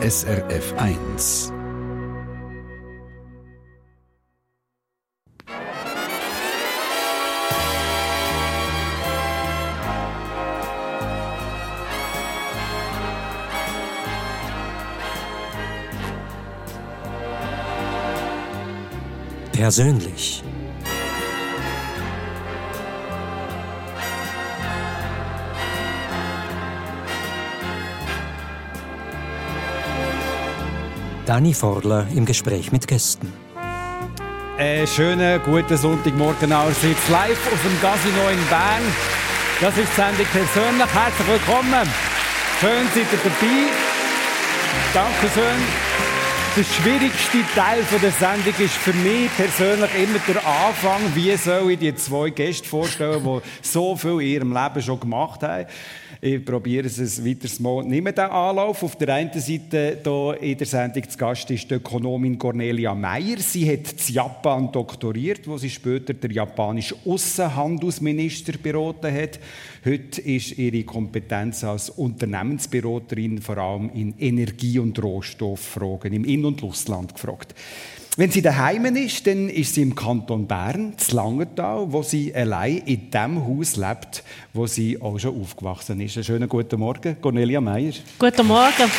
SRF 1. Persönlich. Dani Forler im Gespräch mit Gästen. Einen schönen guten Sonntagmorgen allerseits live aus dem Casino in Bern. Das ist die Sendung persönlich. Herzlich willkommen. Schön seid ihr dabei. Dankeschön. Der schwierigste Teil der Sendung ist für mich persönlich immer der Anfang. Wie soll ich die zwei Gäste vorstellen, die so viel in ihrem Leben schon gemacht haben? Ich probiere es ein weiteres Mal. Nehmen den Anlauf. Auf der einen Seite hier in der Sendung zu Gast ist die Ökonomin Cornelia Meyer. Sie hat in Japan doktoriert, wo sie später der japanische Außenhandelsminister beraten hat. Heute ist ihre Kompetenz als Unternehmensberaterin vor allem in Energie- und Rohstofffragen im In- und Ausland gefragt. Wenn sie daheim ist, dann ist sie im Kanton Bern, zu Langenthal, wo sie allein in dem Haus lebt, wo sie auch schon aufgewachsen ist. Einen schönen guten Morgen, Cornelia Meyer. Guten Morgen.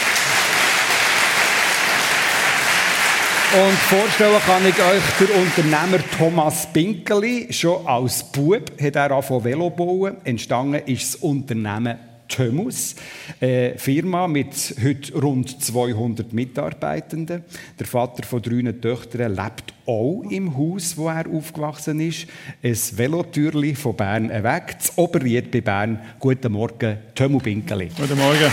Und vorstellen kann ich euch der Unternehmer Thomas Pinkeli. Schon als Bub hat er angefangen Velo bauen. Entstanden ist das Unternehmen Tömus, eine Firma mit heute rund 200 Mitarbeitenden. Der Vater von drei Töchtern lebt auch im Haus, wo er aufgewachsen ist. Ein Velotürli von Bern weg, das Oberried bei Bern. Guten Morgen, Tömu Pinkeli. Guten Morgen.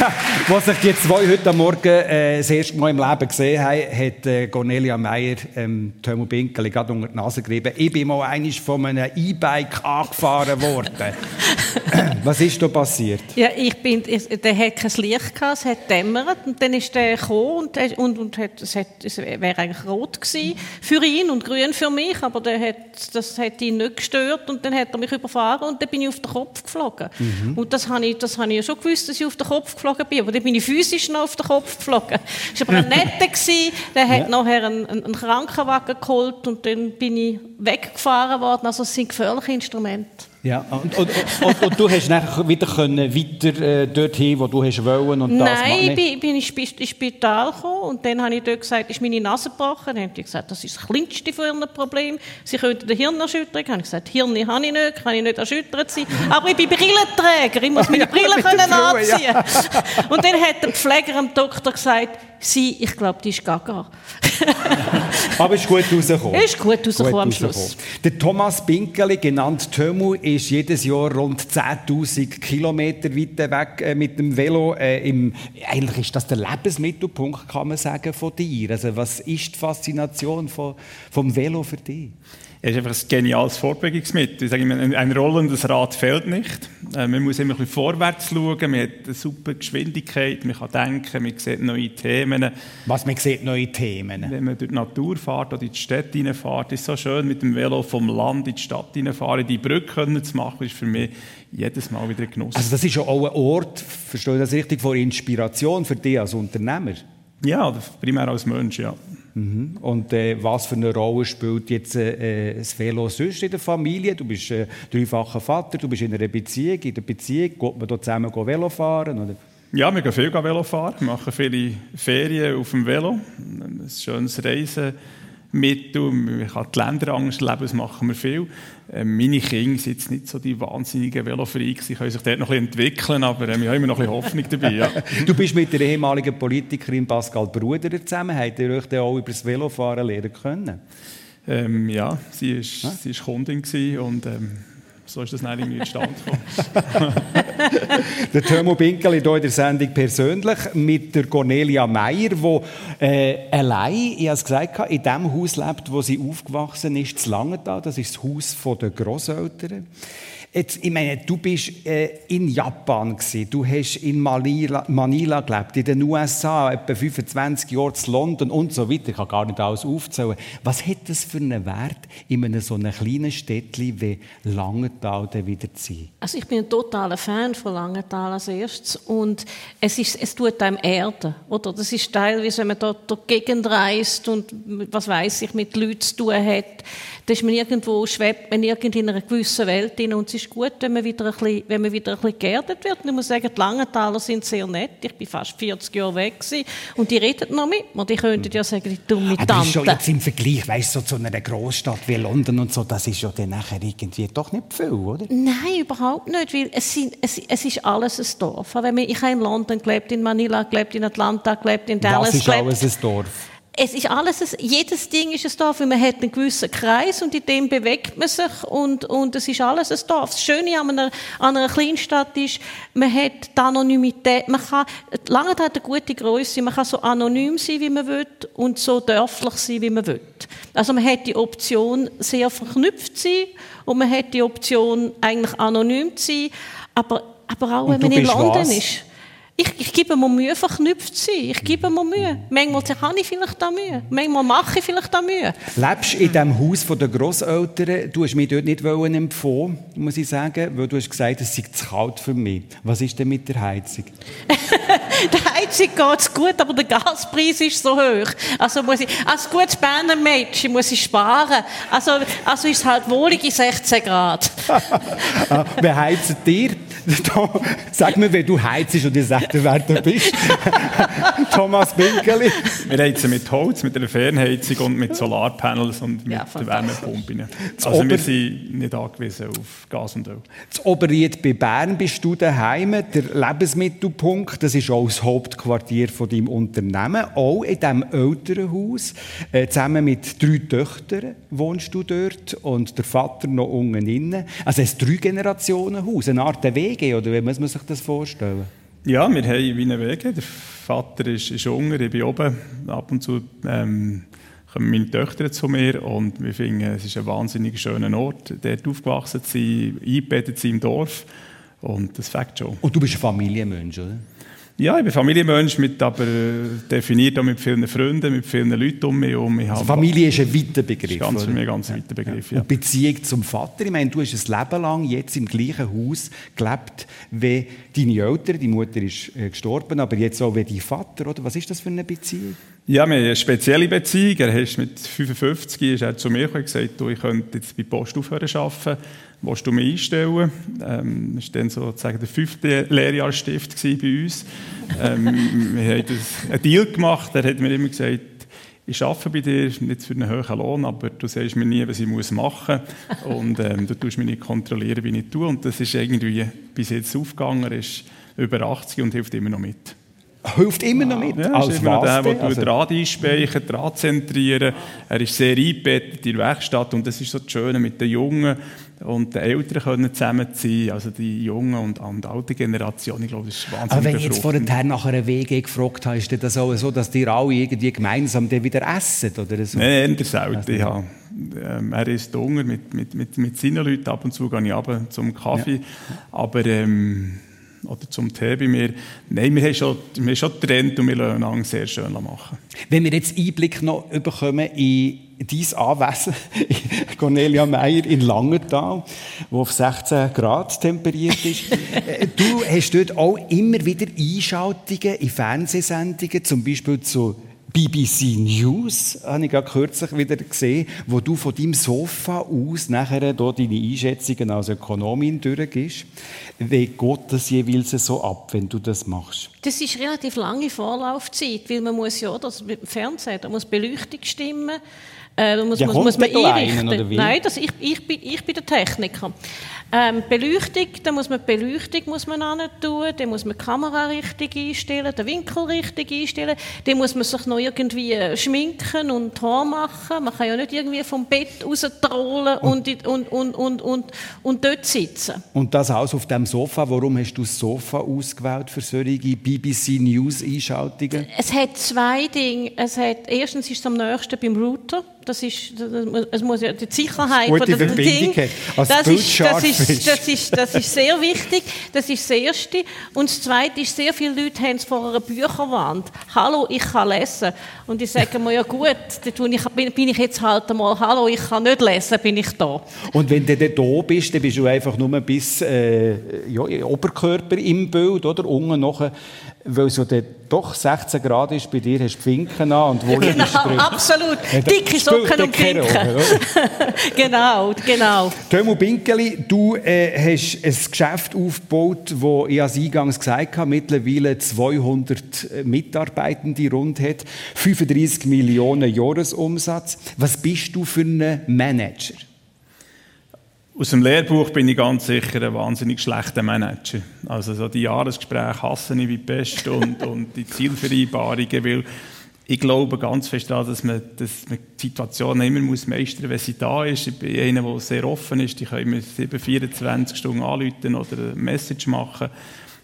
Was sich die zwei heute Morgen äh, das erste Mal im Leben gesehen haben, hat äh, Cornelia Meyer ähm, Tömu Pinkeli gerade unter die Nase gerieben. Ich bin mal einmal von einem E-Bike angefahren worden. Was ist da passiert? Ja, ich bin, ich, der hat kein Licht gehabt, es hat dämmert und dann ist der gekommen und, und, und hat, es, hat, es wäre eigentlich rot gewesen für ihn und grün für mich, aber der hat, das hat ihn nicht gestört und dann hat er mich überfahren und dann bin ich auf den Kopf geflogen. Mhm. Und das habe ich, das habe ich ja schon gewusst, dass ich auf den Kopf geflogen bin, aber dann bin ich physisch noch auf den Kopf geflogen. Das war aber ein netter, gewesen, der hat ja. nachher einen, einen Krankenwagen geholt und dann bin ich weggefahren worden, also es sind gefährliche Instrumente. Ja, und, und, und, und, du hast dann wieder können weiter äh, dorthin, wo du hast wollen und Nein, das Nein, ich bin, bin ins Spital gekommen und dann habe ich dort gesagt, ist meine Nase gebrochen. Dann haben die gesagt, das ist das kleinste von ihrem Problem. Sie könnten den Hirn erschüttern. Dann habe ich gesagt, Hirn habe ich nicht, kann ich nicht erschüttert sein. Aber ich bin Brillenträger, ich muss meine Brille können anziehen. Ja. Und dann hat der Pfleger dem Doktor gesagt, sie, ich glaube, die ist gaga. Aber ist gut rausgekommen. Ist gut rausgekommen am Schluss. Der Thomas Pinkeli, genannt Tömu, ist jedes Jahr rund 10.000 Kilometer weit weg äh, mit dem Velo. Äh, im, eigentlich ist das der Lebensmittelpunkt, kann man sagen, von dir. Also was ist die Faszination von, vom Velo für dich? Ist einfach ein geniales Fortbewegungsmittel. Ich sage immer, ein rollendes Rad fehlt nicht. Äh, man muss immer ein bisschen vorwärts schauen, man hat eine super Geschwindigkeit, man kann denken, man sieht neue Themen. Was, man sieht neue Themen? Wenn man durch die Natur fährt oder in die Stadt reinfährt, ist es so schön, mit dem Velo vom Land in die Stadt reinfahren, die Brücke zu machen, ist für mich jedes Mal wieder ein Genuss. Also das ist ja auch ein Ort, verstehe ich das richtig, von Inspiration für dich als Unternehmer? Ja, primär als Mensch, ja. Mhm. Und äh, was für eine Rolle spielt jetzt äh, das Velo sonst in der Familie? Du bist äh, dreifacher Vater, du bist in einer Beziehung. In der Beziehung geht man da zusammen Velo fahren? Oder? Ja, wir gehen viel Velo fahren, wir machen viele Ferien auf dem Velo. Ein schönes Reisen Mittel, man kann die Länderangst leben, das machen wir viel. Ähm, meine Kinder sind jetzt nicht so die wahnsinnigen Velofreaks, sie können sich dort noch ein bisschen entwickeln, aber ähm, wir haben immer noch ein bisschen Hoffnung dabei. Ja. du bist mit der ehemaligen Politikerin Pascal Bruder zusammen, habt ihr euch dann auch über das Velofahren lernen können? Ähm, ja, sie war ja? sie ist Kundin und ähm, so ist das nicht irgendwie zustande gekommen. der Timo Binkel hier in der Sendung persönlich mit der Cornelia Meyer, die äh, allein, ich habe es gesagt, in dem Haus lebt, wo sie aufgewachsen ist, zu Langenthal. Das ist das Haus der Grosseltern. Jetzt, ich meine, du bist äh, in Japan gewesen, du hast in Manila, Manila gelebt, in den USA etwa 25 Jahre in London und so weiter. Ich kann gar nicht alles aufzählen. Was hat das für einen Wert, in einem so einem kleinen Städtchen wie Langenthal wieder zu sein? Also ich bin ein totaler Fan von Langenthal als erstes und es, ist, es tut einem Erde, oder? Das ist teilweise, wenn man dort durch die Gegend reist und was weiß ich mit Leuten zu tun hat, da ist man irgendwo, schwebt man irgendwie in einer gewissen Welt hin und es ist gut, wenn man wieder ein bisschen, wenn man wieder ein bisschen geerdet wird. Und ich muss sagen, die Langenthaler sind sehr nett. Ich bin fast 40 Jahre weg gewesen, und die reden noch mit mir. Die könnten ja sagen, die dumme Tante. Aber ist schon jetzt im Vergleich, weißt du, so zu einer Großstadt wie London und so, das ist ja dann nachher irgendwie doch nicht viel, oder? Nein, überhaupt nicht, weil es, sind, es, es ist alles ein Dorf. Wenn ich habe in London gelebt, in Manila gelebt, in Atlanta gelebt, in Dallas Was ist gelebt. alles ein Dorf? Es ist alles, jedes Ding ist ein Dorf, weil man hat einen gewissen Kreis und in dem bewegt man sich und, und es ist alles ein Dorf. Das Schöne an einer, an einer Kleinstadt ist, man hat die Anonymität, man kann, lange hat eine gute Größe, man kann so anonym sein, wie man will und so dörflich sein, wie man will. Also man hat die Option, sehr verknüpft zu sein und man hat die Option, eigentlich anonym zu sein, aber, aber auch, wenn man in London was? ist ich, ich gebe mir Mühe, verknüpft zu sein. Ich gebe mir Mühe. Manchmal habe ich vielleicht da Mühe. Manchmal mache ich vielleicht da Mühe. Lebst in dem Haus der Großeltern. Du hast mich dort nicht empfohlen, muss ich sagen, weil du hast gesagt, es sei zu kalt für mich. Was ist denn mit der Heizung? der Heizung geht es gut, aber der Gaspreis ist so hoch. Also muss ich, als gutes Berner Mädchen muss ich sparen. Also, also ist es halt wohlige 16 Grad. ah, wer heizt dir? Sag mir, wer du heizst und ich sage dir, wer du bist. Thomas Binkeli. Wir heizen mit Holz, mit einer Fernheizung und mit Solarpanels und mit ja, Wärmepumpen. Also wir sind nicht angewiesen auf Gas und Öl. Das Oberried bei Bern bist du daheim, der Lebensmittelpunkt. Das ist auch das Hauptquartier von deinem Unternehmen. Auch in diesem älteren Haus. Äh, zusammen mit drei Töchtern wohnst du dort und der Vater noch unten innen. Also ein Drei-Generationen-Haus, eine Art WG, oder wie muss man sich das vorstellen? Ja, wir haben wie eine WG. Der Vater ist, ist unten, ich bin oben. Ab und zu ähm, kommen meine Töchter zu mir und wir finden, es ist ein wahnsinnig schöner Ort, dort aufgewachsen zu sein, eingebettet zu sein im Dorf. Und das fängt schon. Und du bist ein Familienmensch, oder? Ja, ich bin Familienmensch, mit, aber definiert auch mit vielen Freunden, mit vielen Leuten um mich herum. Also Familie ist ein weiter Begriff. Ist ganz für mich ein ganz weiter Begriff, ja. Und Beziehung zum Vater, ich meine, du hast ein Leben lang jetzt im gleichen Haus gelebt wie deine Eltern. Die Mutter ist äh, gestorben, aber jetzt auch wie dein Vater, oder? Was ist das für eine Beziehung? Ja, wir haben eine spezielle Beziehung. Er ist mit 55 ist er zu mir gekommen und gesagt, du, ich könnte jetzt bei Post aufhören arbeiten willst du mich einstellen? Ähm, das war dann sozusagen der fünfte Lehrjahrstift bei uns. Ähm, wir haben einen Deal gemacht, er hat mir immer gesagt, ich arbeite bei dir, nicht für einen hohen Lohn, aber du sagst mir nie, was ich machen muss. Und ähm, du tust mich nicht kontrollieren, wie ich tue. Und das ist irgendwie bis jetzt aufgegangen. Er ist über 80 und hilft immer noch mit. Hilft immer noch mit? Ja, als ist immer noch der, der also. Draht einspeichern, Draht zentrieren. Er ist sehr eingebettet in der Werkstatt und das ist so das Schöne mit den Jungen und den Eltern können zusammenziehen, also die Jungen und, und alte Generation, ich glaube, das ist wahnsinnig Aber wenn ich jetzt vorher nach einer WG gefragt habe, ist das auch so, dass die alle irgendwie gemeinsam wieder essen oder so? Nein, eher selten, ja. Ähm, er ist Hunger mit, mit, mit, mit seinen Leuten, ab und zu gehe ich runter zum Kaffee, ja. aber ähm, oder zum Tee bei mir. Nein, wir haben schon, wir haben schon getrennt und wir lassen ihn sehr schön machen. Wenn wir jetzt Einblick noch bekommen in dein Anwesen, Cornelia Meyer in Langenthal, wo auf 16 Grad temperiert ist. Du hast dort auch immer wieder Einschaltungen in Fernsehsendungen, zum Beispiel zu BBC News, habe ich gerade kürzlich wieder gesehen, wo du von deinem Sofa aus nachher da deine Einschätzungen als Ökonomin durchgehst. Wie geht das jeweils so ab, wenn du das machst? Das ist relativ lange Vorlaufzeit, weil man muss ja, das mit dem Fernsehen, da muss Beleuchtung stimmen, äh, da muss, ja, muss, muss man einrichten. Nein, das, ich, ich, bin, ich bin der Techniker. Ähm, Beleuchtung, da muss man Beleuchtung muss man tun, dann muss man die Kamera richtig einstellen, den Winkel richtig einstellen, dann muss man sich noch irgendwie schminken und Haar machen. Man kann ja nicht irgendwie vom Bett raustrollen und, und, und, und, und, und dort sitzen. Und das alles auf dem Sofa. Warum hast du das Sofa ausgewählt für solche BBC News Einschaltungen? Es hat zwei Dinge. Es hat, erstens ist es am nächsten beim Router. Das ist, es muss ja die Sicherheit Gute von dem Ding. Das ist, das ist. Das ist, das ist sehr wichtig. Das ist das Erste. Und das Zweite ist, sehr viele Leute haben es vor einer Bücherwand. Hallo, ich kann lesen. Und ich sage mir, ja gut, dann bin ich jetzt halt einmal, hallo, ich kann nicht lesen, bin ich da. Und wenn du dann da bist, dann bist du einfach nur bis äh, ja, Oberkörper im Bild, oder? Unten noch, weil es so doch 16 Grad ist, bei dir hast du Finken an und wo Genau, absolut. Dicke Socken und Finken. genau, genau. Tömo Binkeli, du äh, hast ein Geschäft aufgebaut, wo ich als eingangs gesagt habe, mittlerweile 200 Mitarbeitende rund hat, 35 Millionen Jahresumsatz. Was bist du für ein Manager? Aus dem Lehrbuch bin ich ganz sicher ein wahnsinnig schlechter Manager. Also so die Jahresgespräche hasse ich wie die Pest und, und die Zielvereinbarungen, weil ich glaube ganz fest daran, dass man, dass man die Situation immer muss meistern muss, wenn sie da ist. Ich bin einer, der sehr offen ist. Ich kann mir 7, 24 Stunden anrufen oder eine Message machen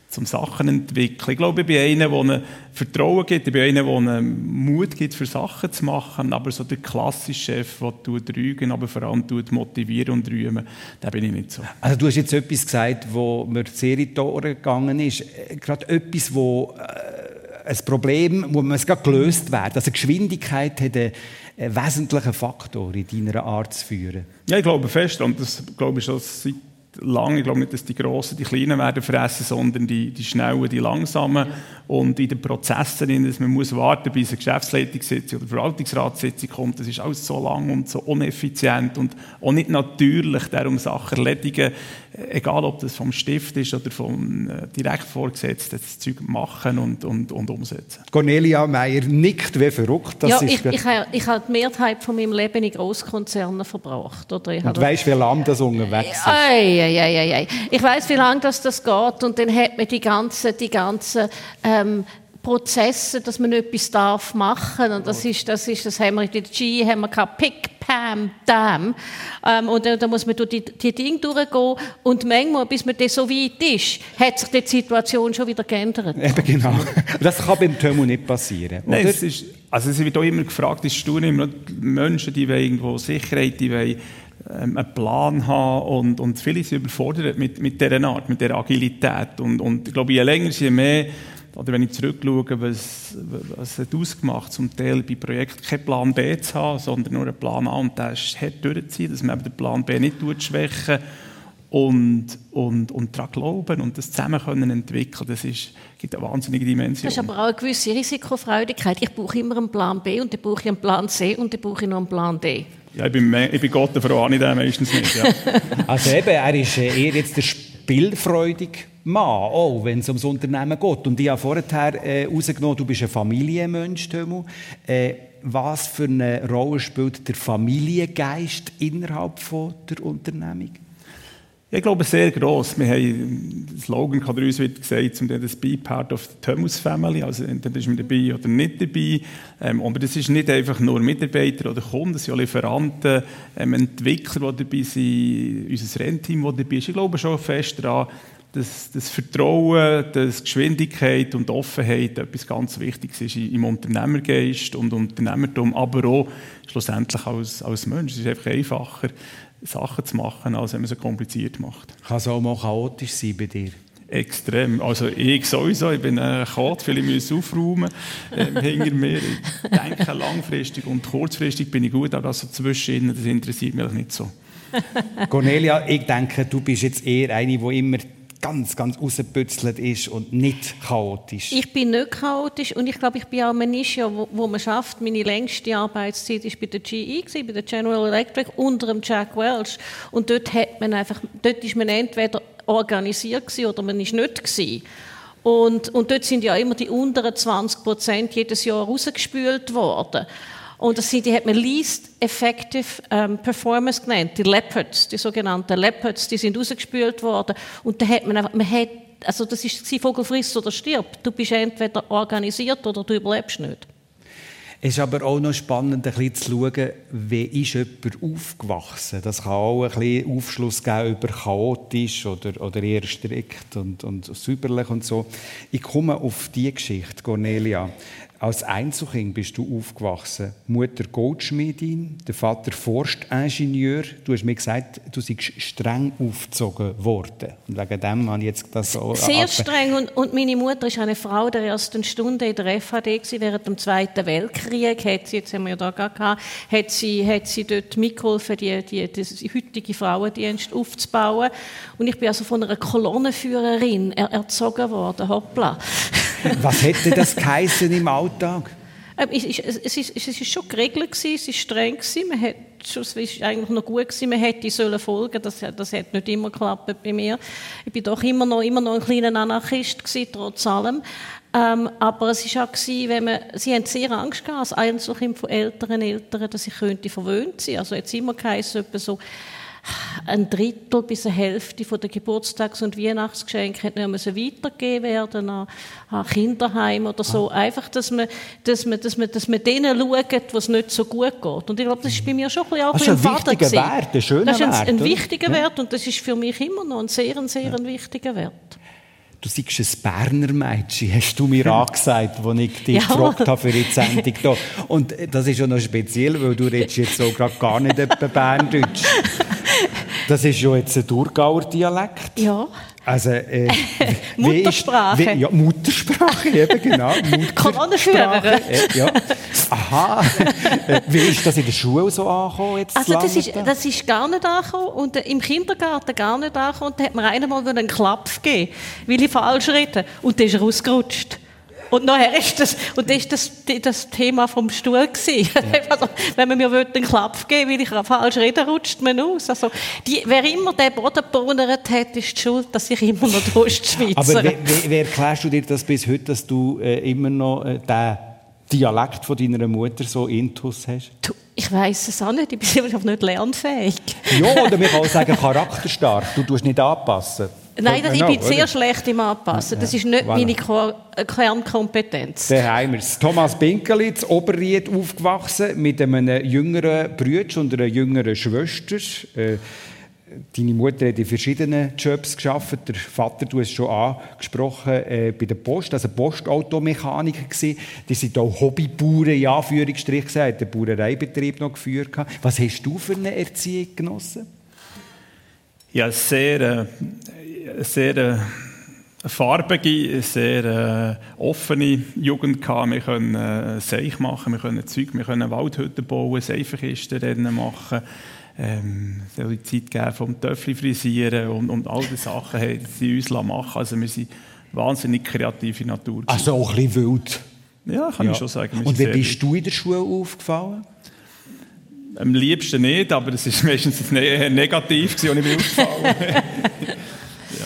zum Sachen entwickeln. Ich glaube, ich bin einer, der einem Vertrauen gibt, ich bin einer, der einem Mut gibt, für Sachen zu machen, aber so der klassische Chef, der rügen, aber vor allem motivieren und rühmen, da bin ich nicht so. Also du hast jetzt etwas gesagt, wo mir sehr in die Ohren gegangen ist, gerade etwas, wo äh, ein Problem, wo man es gelöst werden. Also Geschwindigkeit hat einen wesentlichen Faktor in deiner Art zu führen. Ja, ich glaube fest, und das glaube ich schon seit lang. Ich glaube nicht, dass die Großen die Kleinen werden fressen, sondern die, die Schnellen, die Langsamen. Und in den Prozessen, dass man muss warten, bis eine Geschäftsleitungssitzung oder Verwaltungsratssitzung kommt, das ist alles so lang und so uneffizient und auch nicht natürlich, darum Sachen erledigen, egal ob das vom Stift ist oder vom äh, direkt Vorgesetzten, das Zeug machen und, und, und umsetzen. Cornelia Meyer nickt wie verrückt. Das ja, ich, ich, habe, ich habe die Mehrheit von meinem Leben in Großkonzernen verbracht. Oder ich und weißt, wie lange das unterwegs ist? Ei, ei, ei, ei. Ich weiß, wie lange das, das geht und dann hat man die ganzen, die ganzen ähm, Prozesse, dass man etwas darf machen und das ist, das ist, das haben wir in der G, haben wir gehabt, Pick, Pam, Dam ähm, und da, muss man durch die, die Dinge durchgehen und manchmal, bis man das so weit ist, hat sich die Situation schon wieder geändert. Eben genau. Das kann beim Tömo nicht passieren. Oder? Nein, es ist, also es wird auch immer gefragt, ist immer Menschen, die wollen irgendwo Sicherheit, die wollen ähm, einen Plan haben und, und viele sind überfordert mit, mit dieser Art, mit dieser Agilität und, und ich glaube, je länger, je mehr oder wenn ich zurückschaue, was, was hat ausgemacht, zum Teil bei Projekten keinen Plan B zu haben, sondern nur einen Plan A und der ist hart durchzuziehen, dass man den Plan B nicht schwächen und, und, und daran glauben und das zusammen können entwickeln, das ist, gibt eine wahnsinnige Dimension. Das ist aber auch eine gewisse Risikofreudigkeit. Ich brauche immer einen Plan B und dann brauche ich einen Plan C und dann brauche ich noch einen Plan D. Ja, ich bin, ich bin Gott, der Frau ich den meistens nicht. Ja. also eben, er ist eher jetzt der spielfreudig Mann, auch wenn es ums Unternehmen geht. Und ich habe vorher herausgenommen, äh, du bist ein Familienmensch, Tömu. Äh, was für eine Rolle spielt der Familiengeist innerhalb von der Unternehmung? Ich glaube, sehr gross. Wir haben, der Slogan hat uns wieder gesagt, um das Be Part of the Thomas Family, also entweder ist man dabei oder nicht dabei. Ähm, aber das ist nicht einfach nur Mitarbeiter oder Kunden, das sind auch Lieferanten, ähm, Entwickler, die dabei sind, unser Rennteam, das dabei ist. Ich glaube schon fest daran, dass das Vertrauen, dass Geschwindigkeit und Offenheit etwas ganz Wichtiges ist im Unternehmergeist und Unternehmertum, aber auch schlussendlich als, als Mensch. Es ist einfach einfacher, Sachen zu machen, als wenn man es kompliziert macht. Kann es auch mal chaotisch sein bei dir? Extrem. Also ich sowieso, ich bin ein Chaot, viele müssen aufräumen ähm, hinter mir. Ich denke langfristig und kurzfristig bin ich gut, aber das so zwischen das interessiert mich nicht so. Cornelia, ich denke, du bist jetzt eher eine, die immer ganz, ganz rausgebützelt ist und nicht chaotisch? Ich bin nicht chaotisch und ich glaube, ich bin auch ein Nische, wo, wo man schafft. Meine längste Arbeitszeit war bei der GE, bei der General Electric, unter dem Jack Welch. Und dort hat man einfach, dort ist man entweder organisiert oder man ist nicht gewesen. Und, und dort sind ja immer die unteren 20 Prozent jedes Jahr rausgespült worden. Und das sind, die hat man Least Effective ähm, Performance genannt, die Leopards, die sogenannten Leopards, die sind rausgespült worden. Und da hat man einfach, man hat, also das ist Vogel frisst oder stirbt. Du bist entweder organisiert oder du überlebst nicht. Es ist aber auch noch spannend, ein bisschen zu schauen, wie ist jemand aufgewachsen. Das kann auch ein bisschen Aufschluss geben über chaotisch oder, oder eher strikt und, und säuberlich und so. Ich komme auf die Geschichte, Cornelia. Als Einzelkind bist du aufgewachsen. Mutter Goldschmiedin, der Vater Forstingenieur. Du hast mir gesagt, du seist streng aufgezogen worden. Und wegen dem habe ich jetzt das so... Sehr streng. Und, und meine Mutter ist eine Frau der ersten Stunde in der FHD gewesen, während dem Zweiten Weltkrieg. Hat sie, jetzt haben wir ja da gehabt, hat sie, hat sie dort mitgeholfen, die, die, die heutige Frauendienst aufzubauen. Und ich bin also von einer Kolonnenführerin erzogen worden. Hoppla. Was hätte das geheißen im Alltag? Ähm, es, ist schon geregelt es ist streng man hat es ist eigentlich noch gut gewesen, man hätte sollen folgen, das, das hat nicht immer geklappt bei mir. Ich bin doch immer noch, immer noch ein kleiner Anarchist gewesen, trotz allem. Ähm, aber es ist auch gewesen, wenn man, sie haben sehr Angst gehabt, als Einzelkind von älteren Eltern, dass ich könnte verwöhnt sein. Also jetzt immer geheißen, so, ein Drittel bis eine Hälfte von der Geburtstags- und Weihnachtsgeschenke hätte noch weitergegeben werden an, an Kinderheim oder so. Ah. Einfach, dass man, dass man, dass man, dass man denen schaut, was nicht so gut geht. Und ich glaube, das ist bei mir schon ein bisschen auch das ist ein wichtiger Wert, ein schöner Das ist ein, Wert, ein wichtiger Wert und das ist für mich immer noch ein sehr, sehr ja. ein wichtiger Wert. Du seist ein Berner Mädchen, hast du mir angesagt, als ich dich ja. gefragt habe für die Sendung hier. Und das ist ja noch speziell, weil du redest jetzt so gerade gar nicht etwa Berndeutsch. Das ist ja jetzt ein Thurgauer Dialekt. Ja. Also, äh, Muttersprache. Ist, wie, ja, Muttersprache, eben, genau. Muttersprache. Äh, ja. Aha. Äh, wie ist das in der Schule so angekommen? Jetzt also, das ist, das ist gar nicht angekommen. Und äh, im Kindergarten gar nicht angekommen. Und da hat mir einmal einen Klapp gegeben, weil ich falsch rede. Und dann ist er ausgerutscht. Und nachher ist das, und das ist das, das Thema vom Stuhl gewesen. Ja. Also, wenn man mir einen Klapp geben will, weil ich falsch rede, rutscht man aus. Also, die, wer immer den Boden gebrunert hat, ist die schuld, dass ich immer noch die Ostschweizer. Aber wie, wie, wie erklärst du dir das bis heute, dass du äh, immer noch äh, den Dialekt von deiner Mutter so intus hast? Du, ich weiß es auch nicht, ich bin einfach nicht lernfähig. ja, oder man kann auch sagen, charakterstark. Du tust nicht anpassen. Nein, das, ich bin sehr schlecht im Anpassen. Das ist nicht voilà. meine äh, Kernkompetenz. Da haben wir es. Thomas Binkeli, in Oberried aufgewachsen, mit einem jüngeren Bruder und einer jüngeren Schwester. Äh, deine Mutter hat in verschiedenen Jobs geschafft. Der Vater, du hast es schon angesprochen, äh, bei der Post, also Postautomechaniker gewesen. Die sind auch Hobbybauern, in Anführungsstrichen, hat den Bauereibetrieb noch geführt. Was hast du für eine Erziehung genossen? Ja, sehr, äh, sehr äh, farbige, sehr äh, offene Jugend gehabt. Wir können äh, Seich machen, wir können Zeug, wir können Waldhütten bauen, Seifenkistenrennen machen. Ähm, es die Zeit geben vom Töffel frisieren und, und all diese Sachen haben sie uns machen Also wir sind wahnsinnig kreative Natur. Also auch ein bisschen wild? Ja, kann ja. ich schon sagen. und wie bist du in der Schule aufgefallen? Am liebsten nicht, aber es war meistens negativ, als ich mir aufgefallen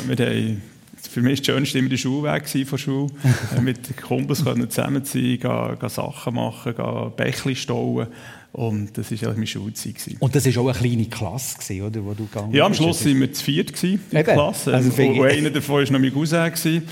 wir haben, Für mich war das Schönste immer der Schulweg von Schule. Äh, mit Kumpels können zusammen sein, gehen, gehen Sachen machen, gehen Bächli stauen. Und das war meine Schulzeit. Und das war auch eine kleine Klasse, oder, wo du gegangen Ja, am Schluss waren wir zu viert in der Klasse. Also, und einer davon war noch mein Cousin.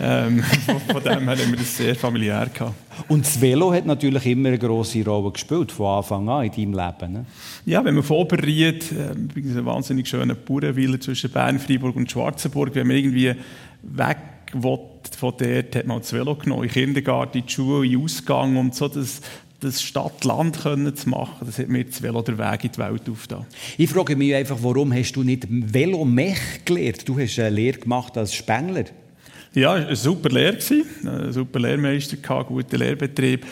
Ähm, von dem her haben wir das sehr familiär gehabt. Und das Velo hat natürlich immer eine grosse Rolle gespielt, von Anfang an in deinem Leben. Ne? Ja, wenn man von Oberried, äh, ein wahnsinnig schöner Bauernwille zwischen Bern, Freiburg und Schwarzenburg, wenn man irgendwie weg will, von dort, hat man das Velo genommen, in den Kindergarten, in die Schule, in den Ausgang und so, das, das Stadt-Land zu machen, das hat mir das Velo der Weg in die Welt aufgetan. Ich frage mich einfach, warum hast du nicht Velo-Mech gelernt? Du hast eine Lehre gemacht als Spengler. Ja, es war eine super Lehre, ein super Lehrmeister, einen guten Lehrbetrieb.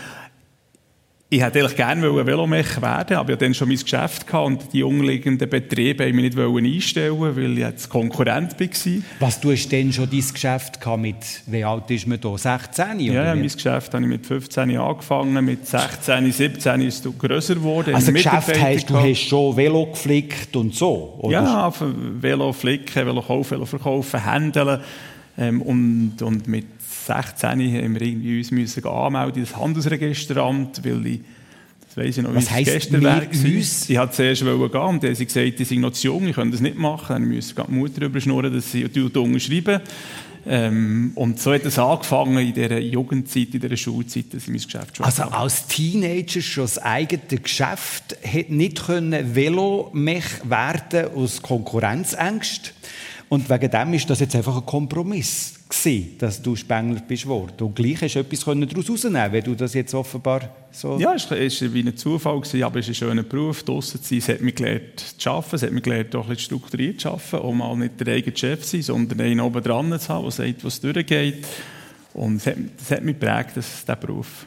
Ich hätte eigentlich gerne Velomech werden, aber ich hatte dann schon mein Geschäft gehabt und die umliegenden Betriebe wollten mich nicht einstellen, weil ich jetzt Konkurrent war. Was du hast denn schon dein Geschäft gehabt mit, wie alt ist man da, 16? Ja, ja mein Geschäft habe ich mit 15 angefangen, mit 16, 17 ist es grösser geworden. Also Geschäft heisst, du hast schon Velo geflickt und so? Oder? Ja, Velo flicken, Velo kaufen, Velo verkaufen, handeln. Ähm, und, und mit 16 haben wir irgendwie uns müssen anmelden in das Handelsregisteramt, weil ich, das weiss ich noch, Was heisst Gästewerk uns? Ich wollte zuerst gehen und dann haben sie gesagt, die sind noch zu jung, ich kann das nicht machen. Dann musste ich die Mutter überschnurren, dass sie unterschreiben. Ähm, und so hat es angefangen in dieser Jugendzeit, in dieser Schulzeit, dass ich mein Geschäft schon Also als Teenager schon das eigene Geschäft, hätte nicht können Velomech werden aus Konkurrenzängsten und wegen dem ist das jetzt einfach ein Kompromiss gewesen, dass du Spengler bist worden. Und gleich hast du etwas daraus herausnehmen wenn du das jetzt offenbar so... Ja, es war wie ein Zufall, gewesen, aber es ist ein schöner Beruf, draussen zu sein. Es hat mich gelernt zu arbeiten, es hat mich gelernt, auch ein bisschen strukturiert zu arbeiten, auch mal nicht der eigene Chef zu sein, sondern einen oben dran zu haben, der sagt, was durchgeht. Und es hat, das hat mich geprägt, dieser Beruf.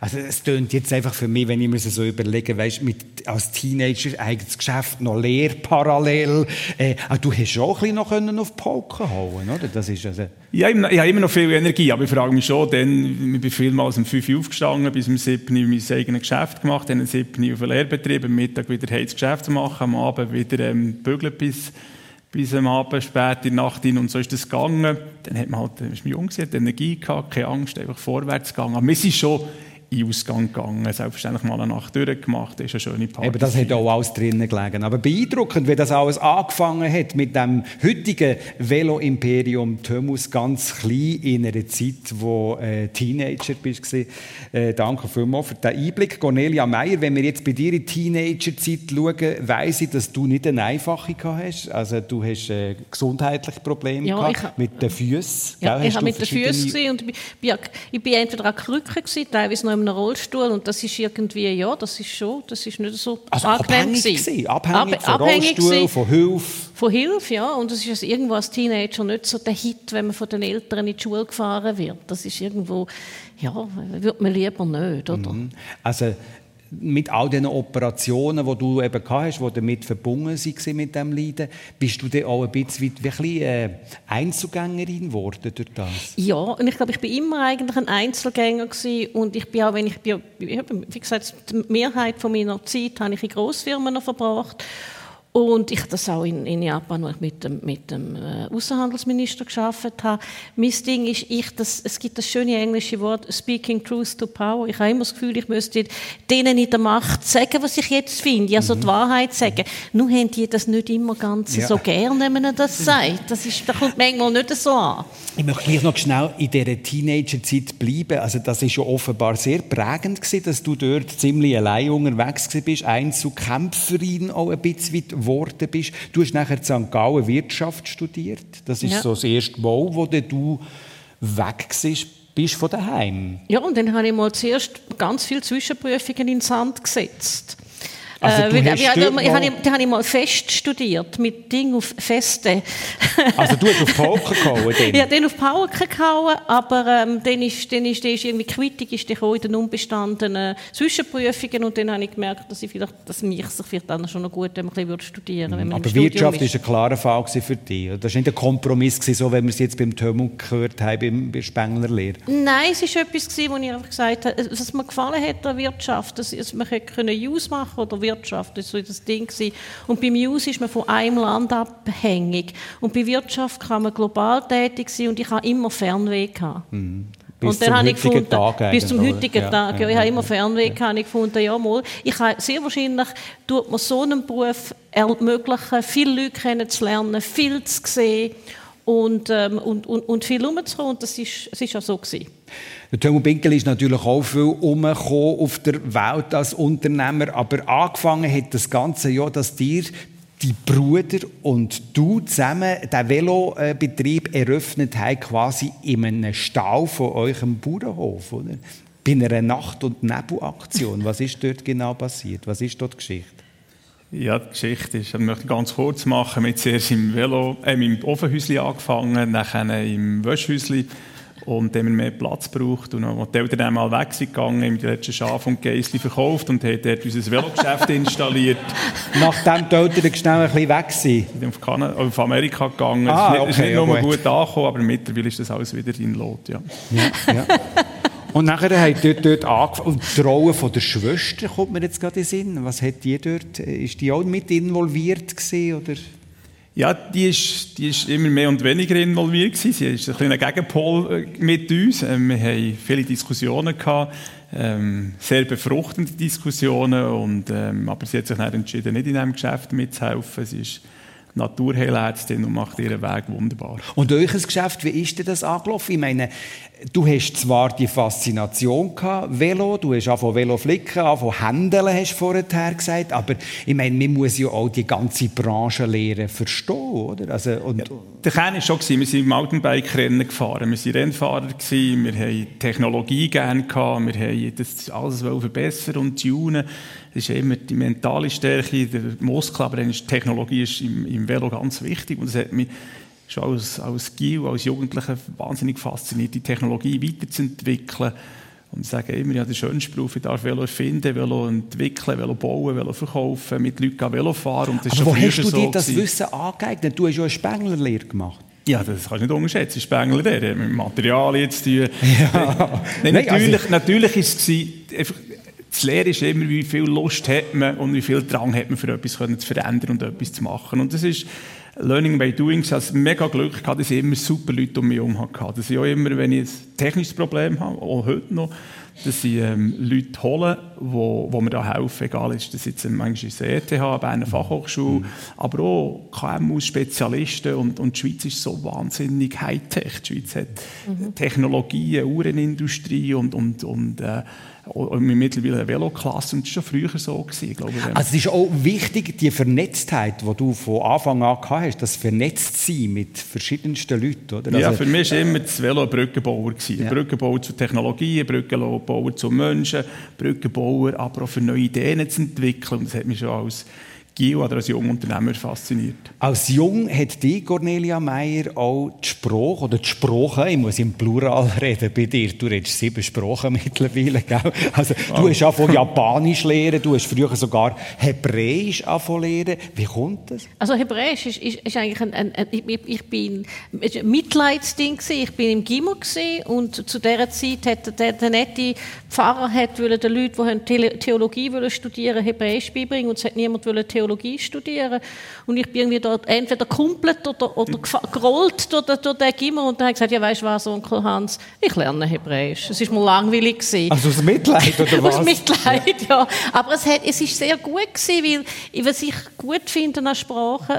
Also es tönt jetzt einfach für mich, wenn ich mir das so überlege, weißt, mit als Teenager eigenes Geschäft, noch Lehr parallel. Äh, ah, du hast auch ein bisschen noch können auf Polken hauen, oder? Das ist also ja, ich, habe immer noch viel Energie, aber ich frage mich schon, denn ich bin vielmals um 5 Uhr aufgestanden, bis um 7 Uhr mein eigenes Geschäft gemacht, dann um 7 Uhr auf den Lehrbetrieb, am Mittag wieder das Geschäft zu machen, am Abend wieder ähm, bügeln bis bis am Abend, spät in der Nacht hin und so ist das gegangen. Dann hat man halt, ist man jung, hat Energie gehabt, keine Angst, einfach vorwärts gegangen. Aber wir sind schon in Ausgang gegangen, selbstverständlich mal eine Nacht durchgemacht, das ist eine schöne Party. Eben, das hat auch alles drinnen gelegen. Aber beeindruckend, wie das alles angefangen hat mit dem heutigen Velo-Imperium Thomas, ganz klein in einer Zeit, wo äh, Teenager bist. Äh, danke vielmals für den Einblick. Cornelia Meyer, wenn wir jetzt bei dir in Teenager-Zeit schauen, weiss ich, dass du nicht eine einfache hast. Also du hast äh, gesundheitliche Probleme ja, gehabt, hab, mit den Füßen. Ja, ich habe mit den Füßen und ich bin, ich bin entweder an Krücken teilweise noch im einem Rollstuhl und das ist irgendwie, ja, das ist schon, das ist nicht so also abhängig gewesen. Abhängig Ab, von abhängig Rollstuhl, gewesen. von Hilfe. Von Hilfe, ja. Und es ist also irgendwo als Teenager nicht so der Hit, wenn man von den Eltern in die Schule gefahren wird. Das ist irgendwo, ja, würde man lieber nicht, oder? Mhm. Also mit all diesen Operationen, die du eben hast, die damit verbunden waren mit diesem Leiden, bist du dann auch ein bisschen wie ein äh, Einzelgängerin geworden durch das? Ja, und ich glaube, ich bin immer eigentlich ein Einzelgänger gewesen und ich bin auch, wenn ich, wie gesagt, die Mehrheit von meiner Zeit habe ich in Grossfirmen verbracht und ich das auch in, in Japan, wo ich mit dem, mit dem äh, Außenhandelsminister geschafft habe. Mein Ding ist, ich, das, es gibt das schöne englische Wort Speaking Truth to Power. Ich habe immer das Gefühl, ich müsste denen in der Macht sagen, was ich jetzt finde, also mhm. die Wahrheit sagen. Nun haben die das nicht immer ganz ja. so gern, wenn man das sagt. Das, ist, das kommt manchmal nicht so an. Ich möchte gleich noch schnell in dieser Teenagerzeit bleiben. Also das ist ja offenbar sehr prägend gewesen, dass du dort ziemlich allein unterwegs bist, Einzelkämpferin auch ein bisschen geworden bist. Du hast nachher in St. Gallen Wirtschaft studiert. Das ist ja. so das erste Mal, wo du weg bist von daheim. Ja, und dann habe ich mal zuerst ganz viele Zwischenprüfungen in den Sand gesetzt. Also äh, ich, habe, ich mal fest studiert, mit Ding auf Feste. also du hast auf Pauken gehauen? Dann. Ja, dann auf Pauken gehauen, aber ähm, dann ist, dann ist, dann ist irgendwie Quittung ist in den unbestandenen Zwischenprüfungen und dann habe ich gemerkt, dass, ich vielleicht, dass mich sich vielleicht dann schon noch gut wenn man ein bisschen studieren würde. Aber Wirtschaft war ein klarer Fall für dich? Das war nicht ein Kompromiss, so wie wir es jetzt beim Tömung gehört haben, beim Spengler Lehre? Nein, es war etwas, wo ich einfach gesagt habe, was mir gefallen hat an Wirtschaft, dass man hätte Use machen oder Wirtschaft. Das war so das Ding. Und beim News ist man von einem Land abhängig. Und bei Wirtschaft kann man global tätig sein und ich habe immer Fernweh gehabt. Mhm. Bis und dann habe ich gefunden, Tag bis zum heutigen ja, Tag. Ja, ich habe immer Fernweh ja. ich gefunden, ja mal, ich habe sehr wahrscheinlich tut mir so einen Beruf ermöglichen, viele Leute kennenzulernen, viel zu sehen und, ähm, und, und, und viel rumzukommen. Und das ist, das ist auch so gewesen. Der Binkel ist natürlich auch viel umgekommen auf der Welt als Unternehmer, aber angefangen hat das Ganze ja, dass dir die Brüder und du zusammen den Velobetrieb eröffnet haben, quasi in einem Stall von eurem Bauernhof, oder? Bei einer Nacht- und Nebelaktion. Was ist dort genau passiert? Was ist dort die Geschichte? Ja, die Geschichte ist, ich möchte ganz kurz machen, mit zuerst im Velo, äh, im Ofenhäuschen angefangen, dann im Wäschhäuschen und dann haben wir mehr Platz gebraucht. Und als die Eltern dann mal weg sind gegangen, haben die letzten Schaf und Geissli verkauft und haben dort unser Velogeschäft installiert. Nachdem die Eltern schnell ein bisschen weg sind? Sind auf, auf Amerika gegangen. Ah, es ist nicht, okay, ist nicht nur gut angekommen, aber mittlerweile ist das alles wieder in Lot. Ja. ja, ja. Und nachher hat dort, dort angefangen. Und die Rolle von der Schwester kommt mir jetzt gerade in den Sinn. Was hat die dort? Ist die auch mit involviert gewesen, oder? Ja, die ist, die ist immer mehr und weniger involviert gewesen. Sie ist ein kleiner Gegenpol äh, mit uns. Ähm, wir haben viele Diskussionen gehabt, ähm, sehr befruchtende Diskussionen. Und, ähm, aber sie hat sich dann entschieden, nicht in diesem Geschäft mitzuhelfen. Sie ist Naturheilärztin und macht ihren Weg wunderbar. Und euch Geschäft, wie ist denn das angelaufen? Ich meine, du hast zwar die Faszination gehabt, Velo, du hast auch von Velo flicken, auch von Händeln hast du vorher gesagt, aber ich meine, man muss ja auch die ganze Branche lernen, verstehen, oder? Also, und ja, der Kern war schon, wir sind Mountainbike-Rennen gefahren, wir waren Rennfahrer, wir haben Technologie gerne gehabt, wir haben das alles verbessern und tunen. Es ist immer die mentale Stärke, der Muskel, aber dann ist die Technologie ist im, im Velo ganz wichtig und das hat mich schon als, als Gil, als Jugendlicher wahnsinnig fasziniert, die Technologie weiterzuentwickeln. Und ich sage immer, ja, der schönste Beruf, ich darf Velo erfinden, Velo entwickeln, Velo bauen, Velo verkaufen, mit Leuten Velo fahren. Und das Aber wo hast du dir das gewesen. Wissen angeeignet? Du hast ja eine Spenglerlehre gemacht. Ja, das kannst du nicht unterschätzen. Spengler, der hat mit Materialien zu tun. Ja. Nein, Nein, natürlich, also... natürlich ist es einfach, das Lehren ist immer, wie viel Lust hat man und wie viel Drang hat man, für etwas zu verändern und etwas zu machen. Und das ist Learning by Doing. Ich hatte mega Glück, gehabt, dass ich immer super Leute um mich herum hatte. Dass ich auch immer, wenn ich ein technisches Problem habe, auch heute noch, dass ich ähm, Leute hole, wo, wo mir da helfen. Egal, ist das jetzt manchmal ist ETH, bei einer Fachhochschule, mhm. aber auch KMU-Spezialisten. Und, und die Schweiz ist so wahnsinnig Hightech. Die Schweiz hat mhm. Technologien, Uhrenindustrie und, und, und äh, mittlerweile eine Veloklasse und das war schon früher so. Gewesen, glaube ich. Also es ist auch wichtig, die Vernetztheit, die du von Anfang an gehabt hast, das Vernetztsein mit verschiedensten Leuten. Oder? Ja, also, für mich war immer das Velo ein Brückenbauer. Gewesen. Ja. Brückenbauer zu Technologien, Brückenbauer zu Menschen, Brückenbauer aber auch für neue Ideen zu entwickeln. Und das hat mich schon als Gio oder als Jungunternehmer fasziniert. Als Jung hat die Cornelia Meyer auch die Sprache oder die Sprache, ich muss im Plural reden bei dir, du redest sieben Sprachen mittlerweile, gell? Also du hast auch von Japanisch lernen, du hast früher sogar Hebräisch angefangen lernen. Wie kommt das? Also Hebräisch ist, ist, ist eigentlich ein, ein, ein, ich, ich bin ein Mitleidsding gewesen. ich bin im Gimmer und zu dieser Zeit hat der, der nette Pfarrer hat den Leuten, die Theologie studieren Hebräisch beibringen und es hat niemand Theologie Theologie studieren. Und ich bin irgendwie dort entweder komplett oder, oder gerollt durch, durch den Gimmer und dann habe ich gesagt, ja weißt du was, Onkel Hans, ich lerne Hebräisch. Es war mir langweilig. Gewesen. Also aus Mitleid oder was? Aus Mitleid, ja. Aber es, hat, es ist sehr gut gewesen, weil was ich gut finde an Sprachen,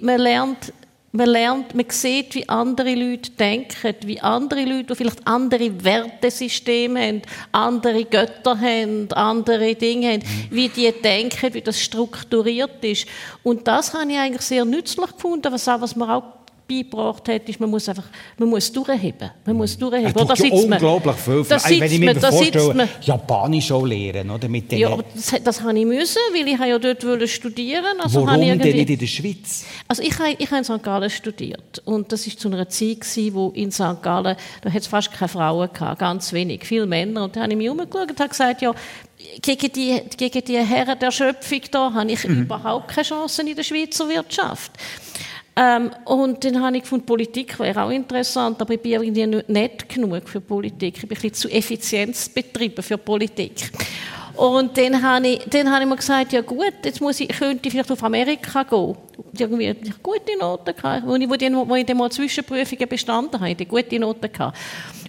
man lernt man lernt, man sieht, wie andere Leute denken, wie andere Leute, die vielleicht andere Wertesysteme haben, andere Götter haben, andere Dinge haben, wie die denken, wie das strukturiert ist. Und das habe ich eigentlich sehr nützlich gefunden, was auch, was man auch beigebracht hat, ist, man muss einfach, man muss durchheben. Man muss durchheben. Da sitzt unglaublich viel. Da sitzt wenn ich mir man, vorstelle, Japanisch auch lernen, oder? Mit ja, aber das, das habe ich müssen, weil ich ja dort wollte studieren. Also Warum denn nicht in der Schweiz? Also ich, habe, ich habe in St. Gallen studiert und das war zu einer Zeit, gewesen, wo in St. Gallen, da hat es fast keine Frauen gehabt, ganz wenig, viele Männer. Und da habe ich mich umgeschaut und habe gesagt, ja, gegen die, gegen die Herren der Schöpfung da habe ich mhm. überhaupt keine Chancen in der Schweizer Wirtschaft. Ähm, und dann habe ich gefunden, Politik wäre auch interessant, aber ich bin irgendwie nicht genug für Politik. Ich bin ein bisschen zu effizienzbetrieben für Politik. Und dann habe ich, dann habe ich mir gesagt, ja gut, jetzt muss ich, könnte ich vielleicht auf Amerika gehen. Irgendwie gute Noten gehabt. Wo ich, wo ich dann mal Zwischenprüfungen bestanden habe, die gute Noten gehabt.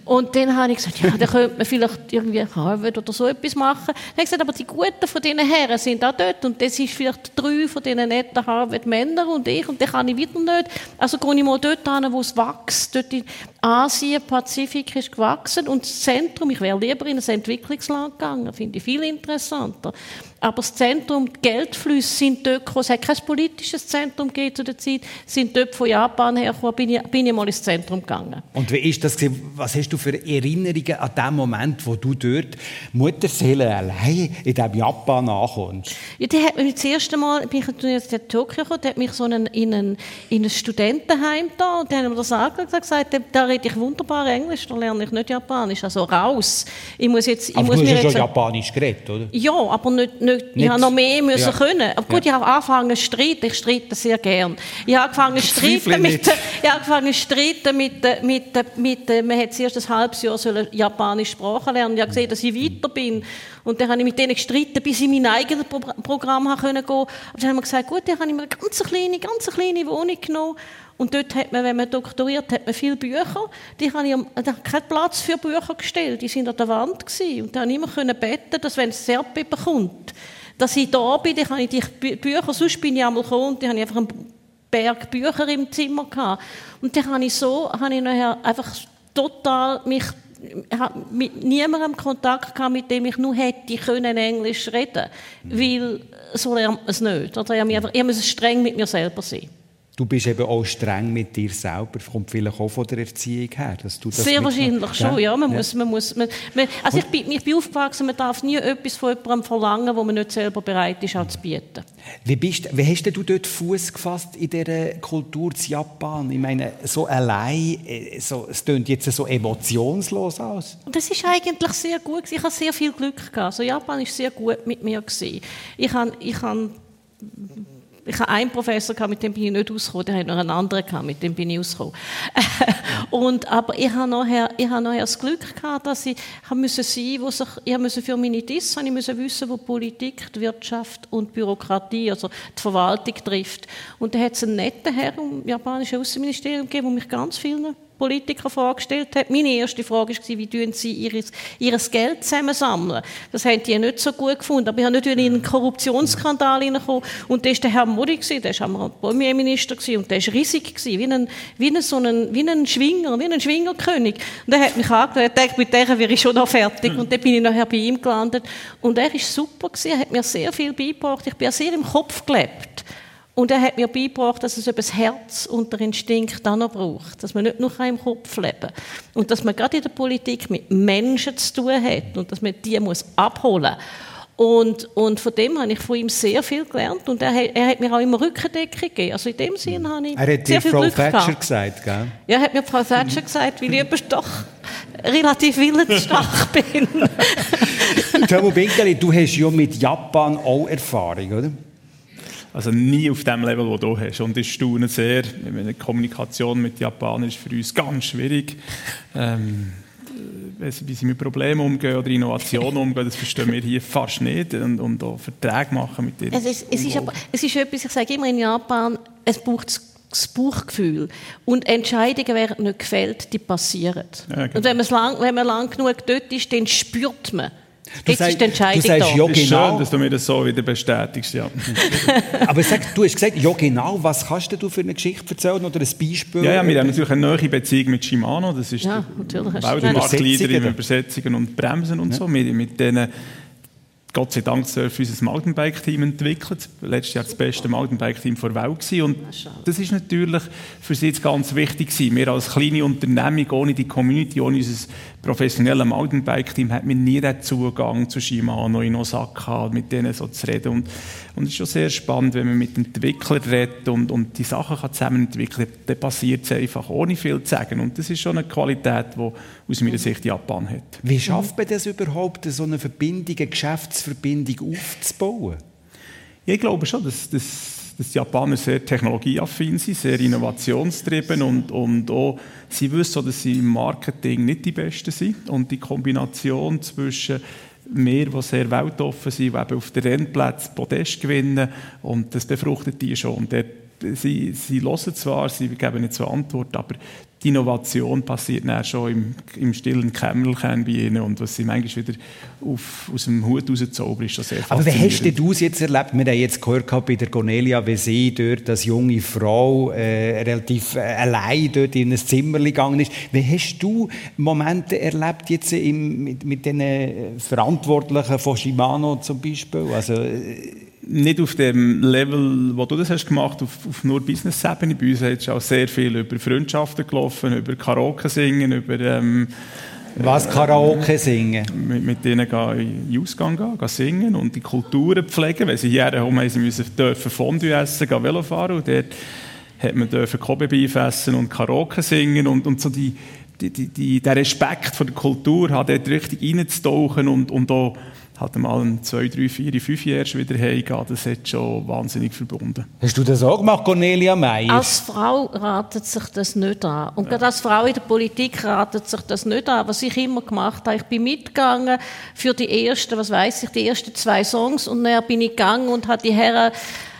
Und dann habe ich gesagt, ja, dann könnte man vielleicht irgendwie Harvard oder so etwas machen. Dann habe ich gesagt, aber die Guten von diesen Herren sind auch dort und das ist vielleicht drei von diesen netten Harvard-Männern und ich und dann kann ich wieder nicht. Also gehe ich mal dort hin, wo es wächst. Dort in Asien, Pazifik ist gewachsen und das Zentrum, ich wäre lieber in ein Entwicklungsland gegangen, finde ich viel interessanter. Aber das Zentrum, die Geldflüsse sind dort gekommen. Es hat kein politisches Zentrum gegeben zu der Zeit. sind dort von Japan hergekommen, bin ich, bin ich mal ins Zentrum gegangen. Und wie ist das Was hast du für Erinnerungen an den Moment, wo du dort Mutterseele allein in diesem Japan ankommst? Ja, die hat mich das erste Mal, bin ich in Tokio gekommen, hat mich so einen, in, ein, in ein Studentenheim da und die haben mir das angeschaut und gesagt, da rede ich wunderbar Englisch, da lerne ich nicht Japanisch, also raus. Ich muss jetzt, ich aber muss du hast ja schon Japanisch geredet, oder? Ja, aber nicht nicht, ich habe noch mehr müssen ja. können. Aber gut, ja. ich habe angefangen zu streiten. Ich streite sehr gern. Ich habe angefangen zu streiten mit, ich habe angefangen zu streiten mit, mit, mit, mit, man hat zuerst ein halbes Jahr sollen japanische Sprache lernen. Ich habe gesehen, dass ich weiter bin. Und dann habe ich mit denen gestritten, bis ich in mein eigenes Programm gehen konnte. Aber dann haben wir gesagt, gut, dann habe ich mir eine ganz kleine, ganz kleine Wohnung genommen. Und dort hat man, wenn man doktoriert, hat man viele Bücher. Die habe ich, da keinen Platz für Bücher gestellt. Die sind an der Wand gewesen. Und da konnte ich immer beten, dass wenn es Serpe bekommt, dass ich da bin, dann kann ich die Bücher, sonst bin ich einmal gekommen und dann habe einfach einen Berg Bücher im Zimmer gehabt. Und dann habe ich so, habe ich nachher einfach total mich mit niemandem Kontakt gehabt, mit dem ich nur hätte können Englisch reden, weil so lernt man es nicht. Oder ich muss streng mit mir selber sein. Du bist eben auch streng mit dir selber, kommt vielleicht auch von der Erziehung her, dass du das Sehr wahrscheinlich schon, ja. Man ja. Muss, man muss, man, also ich bin, ich bin aufgewachsen, man darf nie etwas von jemandem verlangen, wo man nicht selber bereit ist, auch zu bieten. Wie, bist, wie hast du dort Fuß gefasst in dieser Kultur zu Japan? Ich meine, so allein, äh, so, es klingt jetzt so emotionslos aus. Das ist eigentlich sehr gut. Ich habe sehr viel Glück gehabt. Also Japan ist sehr gut mit mir gewesen. Ich habe, ich habe ich hatte einen Professor, mit dem bin ich nicht ausgekommen, der hat noch einen anderen, mit dem bin ich ausgekommen. und, aber ich habe, nachher, ich habe nachher das Glück gehabt, dass ich musste sein, wo sich, ich musste für meine DIS ich musste wissen, wo Politik, die Wirtschaft und Bürokratie, also die Verwaltung trifft. Und da hat es einen netten Herr im japanischen Außenministerium gegeben, der mich ganz vielen Politiker vorgestellt hat. Meine erste Frage war, wie tun sie ihr, ihr Geld zusammensammeln? Das haben die nicht so gut gefunden. Aber ich habe natürlich in einen Korruptionsskandal hineingekommen. Und da war der Herr Modi, der war Premierminister und der war riesig, wie ein, wie ein, so ein, wie ein Schwinger, wie ein Schwingerkönig. Und er hat mich angeschaut, er mit der wäre ich schon noch fertig. Und dann bin ich nachher bei ihm gelandet. Und er war super, er hat mir sehr viel beigebracht. Ich bin sehr im Kopf gelebt. Und er hat mir beigebracht, dass es eben das Herz und der Instinkt dann noch braucht. Dass man nicht nur im Kopf leben kann. Und dass man gerade in der Politik mit Menschen zu tun hat und dass man die muss abholen muss. Und, und von dem habe ich von ihm sehr viel gelernt. Und er, er hat mir auch immer Rückendeckung gegeben. Also in dem Sinne habe ich er hat sehr viel Frau Glück Thatcher gehabt. gesagt, gell? Ja, er hat mir Frau Thatcher gesagt, weil ich doch relativ willensstark bin. Tamo Binkeli, du hast ja mit Japan auch Erfahrung, oder? Also nie auf dem Level, wo du hast. Und ich staune sehr, die Kommunikation mit Japanern ist für uns ganz schwierig. Ähm, wie sie mit Problemen umgehen oder Innovationen umgehen, das verstehen wir hier fast nicht. Und, und auch Verträge machen mit ihnen. Es ist, es, ist aber, es ist etwas, ich sage immer in Japan, es braucht das Bauchgefühl. Und Entscheidungen werden nicht gefällt, die passieren. Ja, genau. Und wenn man, lang, wenn man lang genug dort ist, dann spürt man, Du Jetzt ist die Entscheidung du sagst, da. Ja, genau. ist schön, dass du mir das so wieder bestätigst. Ja. Aber sag, du hast gesagt, ja genau, was kannst du für eine Geschichte erzählen oder ein Beispiel? Ja, ja wir haben natürlich eine neue Beziehung mit Shimano. Das ist ja, der Weltmarktleader in Übersetzungen und Bremsen und ja. so. Mit, mit denen Gott sei Dank dürfen unser Mountainbike-Team entwickelt. Letztes Jahr das beste Mountainbike-Team der Welt gewesen. Und das ist natürlich für sie jetzt ganz wichtig gewesen. Wir als kleine Unternehmung, ohne die Community, ohne unser professionelles Mountainbike-Team, hat man nie den Zugang zu Shimano in Osaka, mit denen so zu reden. Und, und es ist schon sehr spannend, wenn man mit Entwicklern redet und, und die Sachen kann zusammen entwickeln kann, dann passiert es einfach, ohne viel zu sagen. Und das ist schon eine Qualität, die aus meiner Sicht Japan hat. Wie schafft man das überhaupt, so eine Verbindung, eine Geschäftsverbindung aufzubauen? Ja, ich glaube schon, dass, dass, dass die Japaner sehr technologieaffin sind, sehr innovationstrieben und, und auch, sie wissen, dass sie im Marketing nicht die Besten sind. Und die Kombination zwischen mehr, die sehr weltoffen sind, die eben auf den Rennplätzen Podest gewinnen und das befruchtet die schon. Und dort sie, sie hören zwar, sie geben nicht so Antwort, aber die Innovation passiert dann schon im, im stillen Kämmerchen bei ihnen und was sie manchmal wieder auf, aus dem Hut rauszaubern, ist schon sehr Aber wie hast du es jetzt erlebt? Wir haben jetzt gehört bei der Cornelia, wie sie dort als junge Frau äh, relativ äh, allein dort in ein Zimmer gegangen ist. Wie hast du Momente erlebt jetzt im, mit, mit den Verantwortlichen von Shimano zum Beispiel? Also, äh, nicht auf dem Level, wo du das hast gemacht, auf, auf nur Business-Ebene. Bei uns ist auch sehr viel über Freundschaften gelaufen, über Karaoke singen, über ähm, was Karaoke singen? Mit, mit denen in den Ausgang gehen, gehen singen und die Kulturen pflegen. Wenn sie hierher kommen, sie müssen dürfen Fondue essen, gehen Velo fahren und dort hat man dürfen Kobe-Beef essen und Karaoke singen und, und so die, die, die, der Respekt vor der Kultur hat dort richtig reinzutauchen und, und auch halt mal ein zwei, drei, vier, fünf Jahre wieder heimgehen, das hat schon wahnsinnig verbunden. Hast du das auch gemacht, Cornelia Meyer? Als Frau ratet sich das nicht an. Und ja. gerade als Frau in der Politik ratet sich das nicht an. Was ich immer gemacht habe, ich bin mitgegangen für die ersten, was weiß ich, die ersten zwei Songs und dann bin ich gegangen und habe die Herren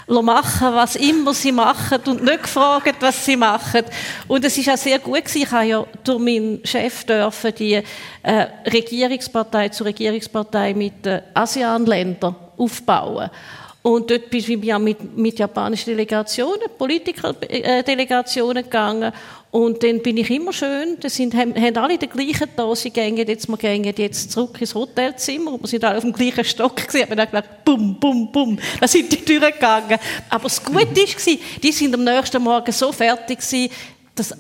machen, was immer sie machen und nicht gefragt, was sie machen. Und es ist auch sehr gut gewesen. Ich habe ja durch meinen Chef dürfen die äh, Regierungspartei zur Regierungspartei mit den ASEAN-Ländern aufbauen. Und dort bin ich ja mit, mit japanischen Delegationen, Politikerdelegationen gegangen. Und dann bin ich immer schön, das sind, haben, haben alle den gleichen da, sie gehen jetzt, wir gehen jetzt zurück ins Hotelzimmer und wir sind alle auf dem gleichen Stock gewesen, haben dann gedacht, bum, bum, bum, da sind die Türen gegangen. Aber das Gute war, die sind am nächsten Morgen so fertig gewesen, dass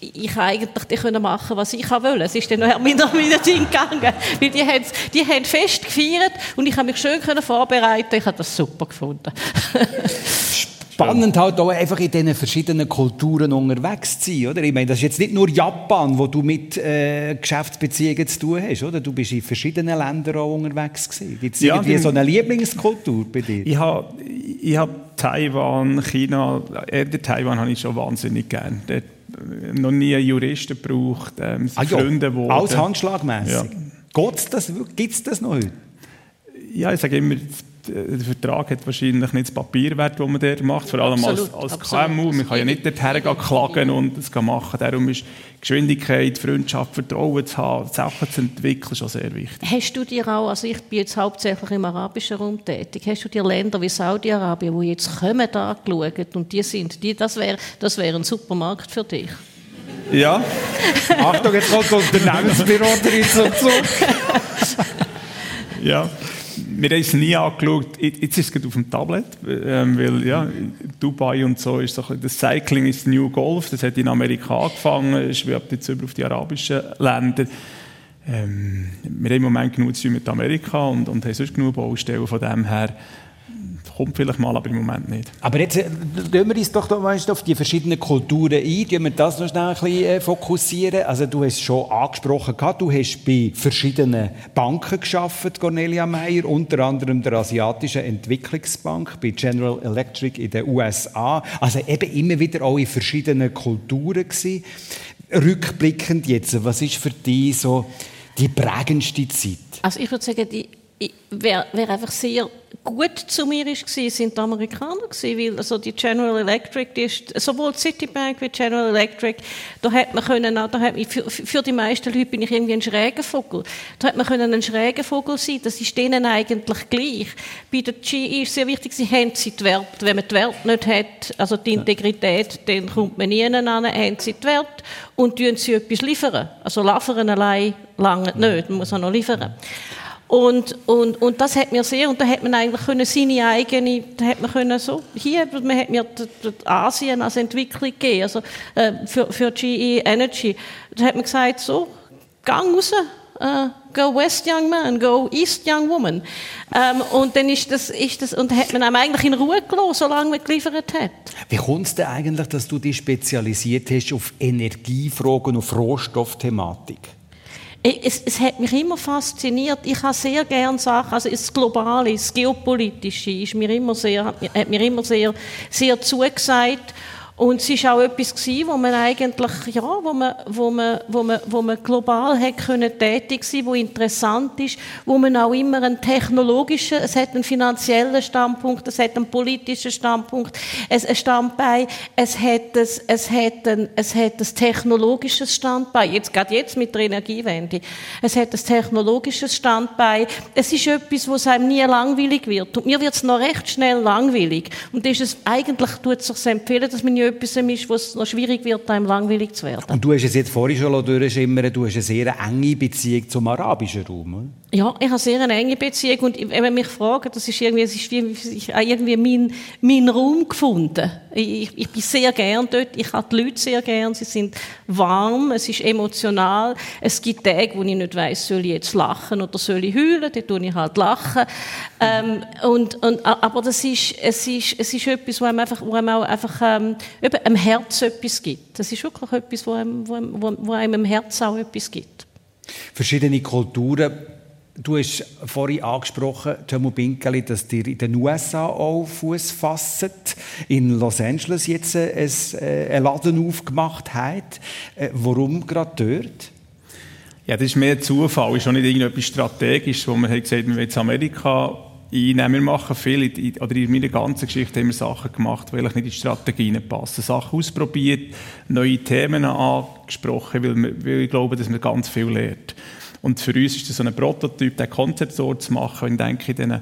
ich eigentlich die können machen, was ich wollte. Es ist dann noch mit meiner Ding gegangen, weil die haben, die haben fest gefeiert und ich habe mich schön können vorbereiten. Ich habe das super gefunden. Spannend halt auch einfach in diesen verschiedenen Kulturen unterwegs zu sein, oder? Ich meine, das ist jetzt nicht nur Japan, wo du mit äh, Geschäftsbeziehungen zu tun hast, oder? Du bist in verschiedenen Ländern auch unterwegs gewesen. Gibt es ja, irgendwie so eine Lieblingskultur bei dir? Ich habe ich hab Taiwan, China, eher Taiwan habe ich schon wahnsinnig gern. Dort noch nie einen Juristen gebraucht, ähm, ah, Freunde ja. Worden. Alles handschlagmässig. Ja. das, Gibt es das noch heute? Ja, ich sage immer, der Vertrag hat wahrscheinlich nicht das Papierwert, das man dort macht, vor allem absolut, als, als KMU. Man kann ja nicht dorthin klagen und das machen. Darum ist Geschwindigkeit, Freundschaft, Vertrauen zu haben, Sachen zu entwickeln, schon sehr wichtig. Hast du dir auch, also ich bin jetzt hauptsächlich im arabischen Raum tätig, hast du dir Länder wie Saudi-Arabien, die jetzt kommen, angeschaut und die sind, die, das wäre das wär ein Supermarkt für dich? Ja. Achtung, jetzt kommt das Unternehmensbüro drin zum Zug. ja wir haben es nie angeschaut. Jetzt ist es auf dem Tablet, ähm, weil ja, Dubai und so ist so ein das Cycling ist New Golf. Das hat in Amerika angefangen, schwebt jetzt über auf die arabischen Länder. Ähm, wir haben im Moment genug zu mit Amerika und, und haben sonst genug Baustellen von dem her kommt vielleicht mal, aber im Moment nicht. Aber jetzt äh, wir uns doch auf die verschiedenen Kulturen ein, tun wir das noch schnell ein bisschen äh, fokussieren. Also du hast es schon angesprochen, du hast bei verschiedenen Banken geschafft, Cornelia Meyer, unter anderem der Asiatischen Entwicklungsbank, bei General Electric in den USA. Also eben immer wieder auch in verschiedenen Kulturen gewesen. Rückblickend jetzt, was ist für dich so die prägendste Zeit? Also ich würde sagen, die wer, wer einfach sehr gut zu mir ist, sind die Amerikaner gewesen, weil also die General Electric, die ist, sowohl Citibank wie General Electric, da hat man können, da hat, für, für die meisten Leute bin ich irgendwie ein schräger Vogel. Da hat man können ein schräger Vogel sein, das ist denen eigentlich gleich. Bei der GE ist sehr wichtig, sie haben sie die Werte. Wenn man die Werte nicht hat, also die Integrität, dann kommt man nie an, haben sie die Werte und tun sie etwas liefern. Also liefern allein lange nicht, man muss auch noch liefern. Und, und, und das hat mir sehr, und da hat man eigentlich können seine eigene, da hat man können so, hier, man hat mir Asien als Entwicklung gegeben, also äh, für, für GE Energy. Da hat man gesagt, so, gang raus, Uh, go west, young man, go east, young woman. Ähm, und dann ist das, ist das, und hat man einem eigentlich in Ruhe gelassen, solange man geliefert hat. Wie kommt es denn eigentlich, dass du dich spezialisiert hast auf Energiefragen, auf Rohstoffthematik? Es, es, hat mich immer fasziniert. Ich habe sehr gerne Sachen, also das Globale, das Geopolitische ist mir immer sehr, hat mir immer sehr, sehr zugesagt. Und es war auch etwas gewesen, wo man eigentlich, ja, wo man, wo man, wo man, wo man global hat können tätig sein, wo interessant ist, wo man auch immer einen technologischen, es hat einen finanziellen Standpunkt, es hat einen politischen Standpunkt, es ein Standbein, es hat ein, es hat ein, es hat ein technologisches Standbein, jetzt, gerade jetzt mit der Energiewende. Es hat ein technologisches Standbein. Es ist etwas, wo es einem nie langweilig wird. Und mir wird es noch recht schnell langweilig. Und das ist es, eigentlich tut es sich empfehlen, dass man etwas ist, wo es noch schwierig wird, einem langweilig zu werden. Und du hast es jetzt vorhin schon durchschimmern, du hast eine sehr enge Beziehung zum arabischen Raum? Ja, ich habe sehr eine enge Beziehung und wenn mich fragt, das ist irgendwie, es ist wie, ich habe irgendwie meinen mein Raum gefunden. Ich, ich bin sehr gern dort, ich habe die Leute sehr gern, sie sind warm, es ist emotional. Es gibt Tage, wo ich nicht weiss, soll ich jetzt lachen oder soll ich heulen, dann tue ich halt lachen. Ähm, und, und, aber das ist, es ist, es ist etwas, wo einem einfach, wo einem auch einfach, ähm, im Herz etwas gibt. Das ist wirklich etwas, wo einem, wo, einem, wo einem im Herz auch etwas gibt. Verschiedene Kulturen Du hast vorhin angesprochen, Tomo Binkeli, dass ihr in den USA auch Fuß fasst, in Los Angeles jetzt äh, einen Laden aufgemacht habt. Äh, warum gerade dort? Ja, das ist mehr Zufall, ist auch nicht irgendetwas Strategisches, wo man hat gesagt, wir jetzt Amerika einnehmen. Wir machen viel, oder in meiner ganzen Geschichte haben wir Sachen gemacht, die nicht in die Strategien passen. Sachen ausprobiert, neue Themen angesprochen, weil, wir, weil ich glaube, dass man ganz viel lernt. Und für uns ist das so ein Prototyp, den Konzeptort zu machen. Und ich denke, in diesen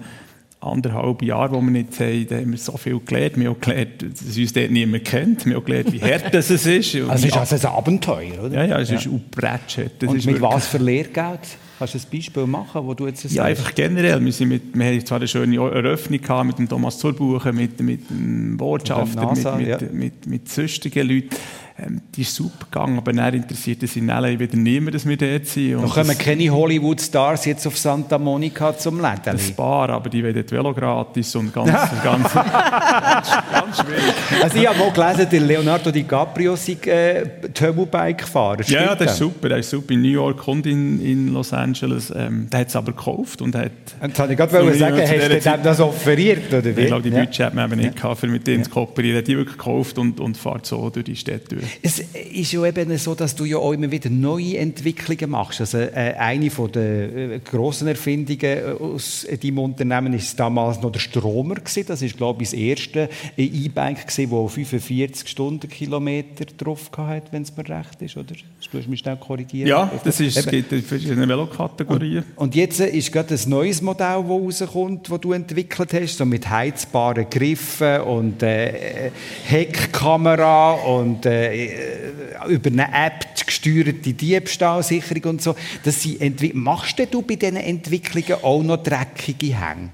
anderthalb Jahren, wo wir nicht haben, haben wir so viel gelernt. Wir haben gelernt, dass uns dort niemand kennt. Wir haben gelernt, wie hart das ist. Also es ist also ein Abenteuer, oder? Ja, ja, es ja. ist Und mit wirklich... was für Lehrgeld? Kannst du ein Beispiel machen, wo du jetzt Ja, einfach generell. Wir, sind mit, wir haben zwar eine schöne Eröffnung gehabt mit dem Thomas Zurbuchen, mit, mit dem Botschafter, mit, mit, ja. mit, mit, mit sonstigen Leuten. Ähm, die ist super gegangen, aber dann interessiert es in LA wieder niemand, dass wir dort sind. Und kommen keine Hollywood-Stars jetzt auf Santa Monica zum Leben? Ein paar, aber die wollen Velo gratis und ganz, ganz, ganz, ganz schwierig. Also ich habe mal gelesen, der Leonardo DiCaprio sei äh, Turbobike-Fahrer. Ja, ja, das ist super. Der ist super in New York und in, in Los Angeles. Ähm, der hat es aber gekauft und hat... Jetzt wollte ich gerade sagen, hast du dem das offeriert, oder wie? Ich glaube, die ja. Budget hat man eben nicht ja. gehabt, für mit denen ja. zu kooperieren. Er hat die wirklich gekauft und, und fährt so durch die Städte durch. Es ist ja eben so, dass du ja auch immer wieder neue Entwicklungen machst. Also äh, eine von der äh, grossen Erfindungen äh, aus deinem Unternehmen ist damals noch der Stromer gewesen. Das ist glaube ich das erste E-Bike gewesen, das 45 Stundenkilometer drauf hat, wenn es mir recht ist, oder? Du hast mich schnell korrigieren. Ja, das ist, es gibt in verschiedenen Velokategorien. Und, und, jetzt ist gerade ein neues Modell, das rauskommt, das du entwickelt hast, so mit heizbaren Griffen und äh, Heckkamera und äh, äh, über eine App gesteuerte Diebstahlsicherung und so. Das sind Machst du bei diesen Entwicklungen auch noch dreckige Hänge?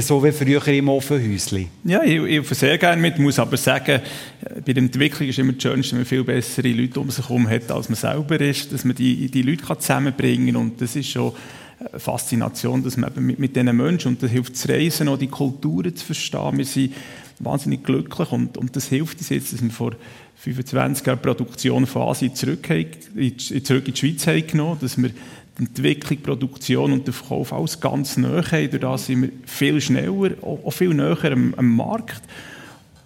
So wie früher im Ofenhäuschen. Ja, ich, ich sehr gerne mit, muss aber sagen, bei der Entwicklung ist immer das Schönste, wenn man viel bessere Leute um sich herum hat, als man selber ist, dass man die, die Leute zusammenbringen kann und das ist schon eine Faszination, dass man mit, mit diesen Menschen, und das hilft zu reisen, auch die Kulturen zu verstehen, wir sind wahnsinnig glücklich und, und das hilft uns jetzt, dass wir vor 25 Jahre Produktion von Asien zurück, zurück in die Schweiz haben genommen, dass wir die Entwicklung, die Produktion und den Verkauf alles ganz nahe haben. Durch das sind wir viel schneller, auch viel näher am, am Markt.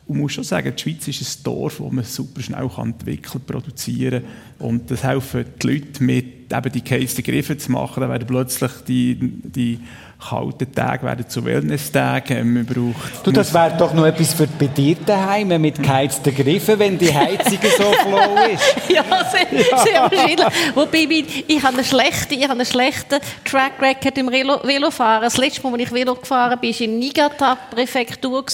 Und muss schon sagen, die Schweiz ist ein Dorf, wo man super schnell kann entwickeln, produzieren kann. Und das helfen die Leute mit, eben die geheizten Griffe zu machen. Dann werden plötzlich die, die kalten Tage werden zu Wellness-Tagen. Man braucht, du, das wäre doch noch etwas für bei dir daheim mit geheizten Griffen, wenn die Heizung so flow ist. ja, sehr, ja. sehr wahrscheinlich. Wobei, ich habe einen schlechten, ich habe einen schlechten Track Record im Velo, Velofahren. Das letzte Mal, als ich Velo gefahren bin, war in Niigata-Präfektur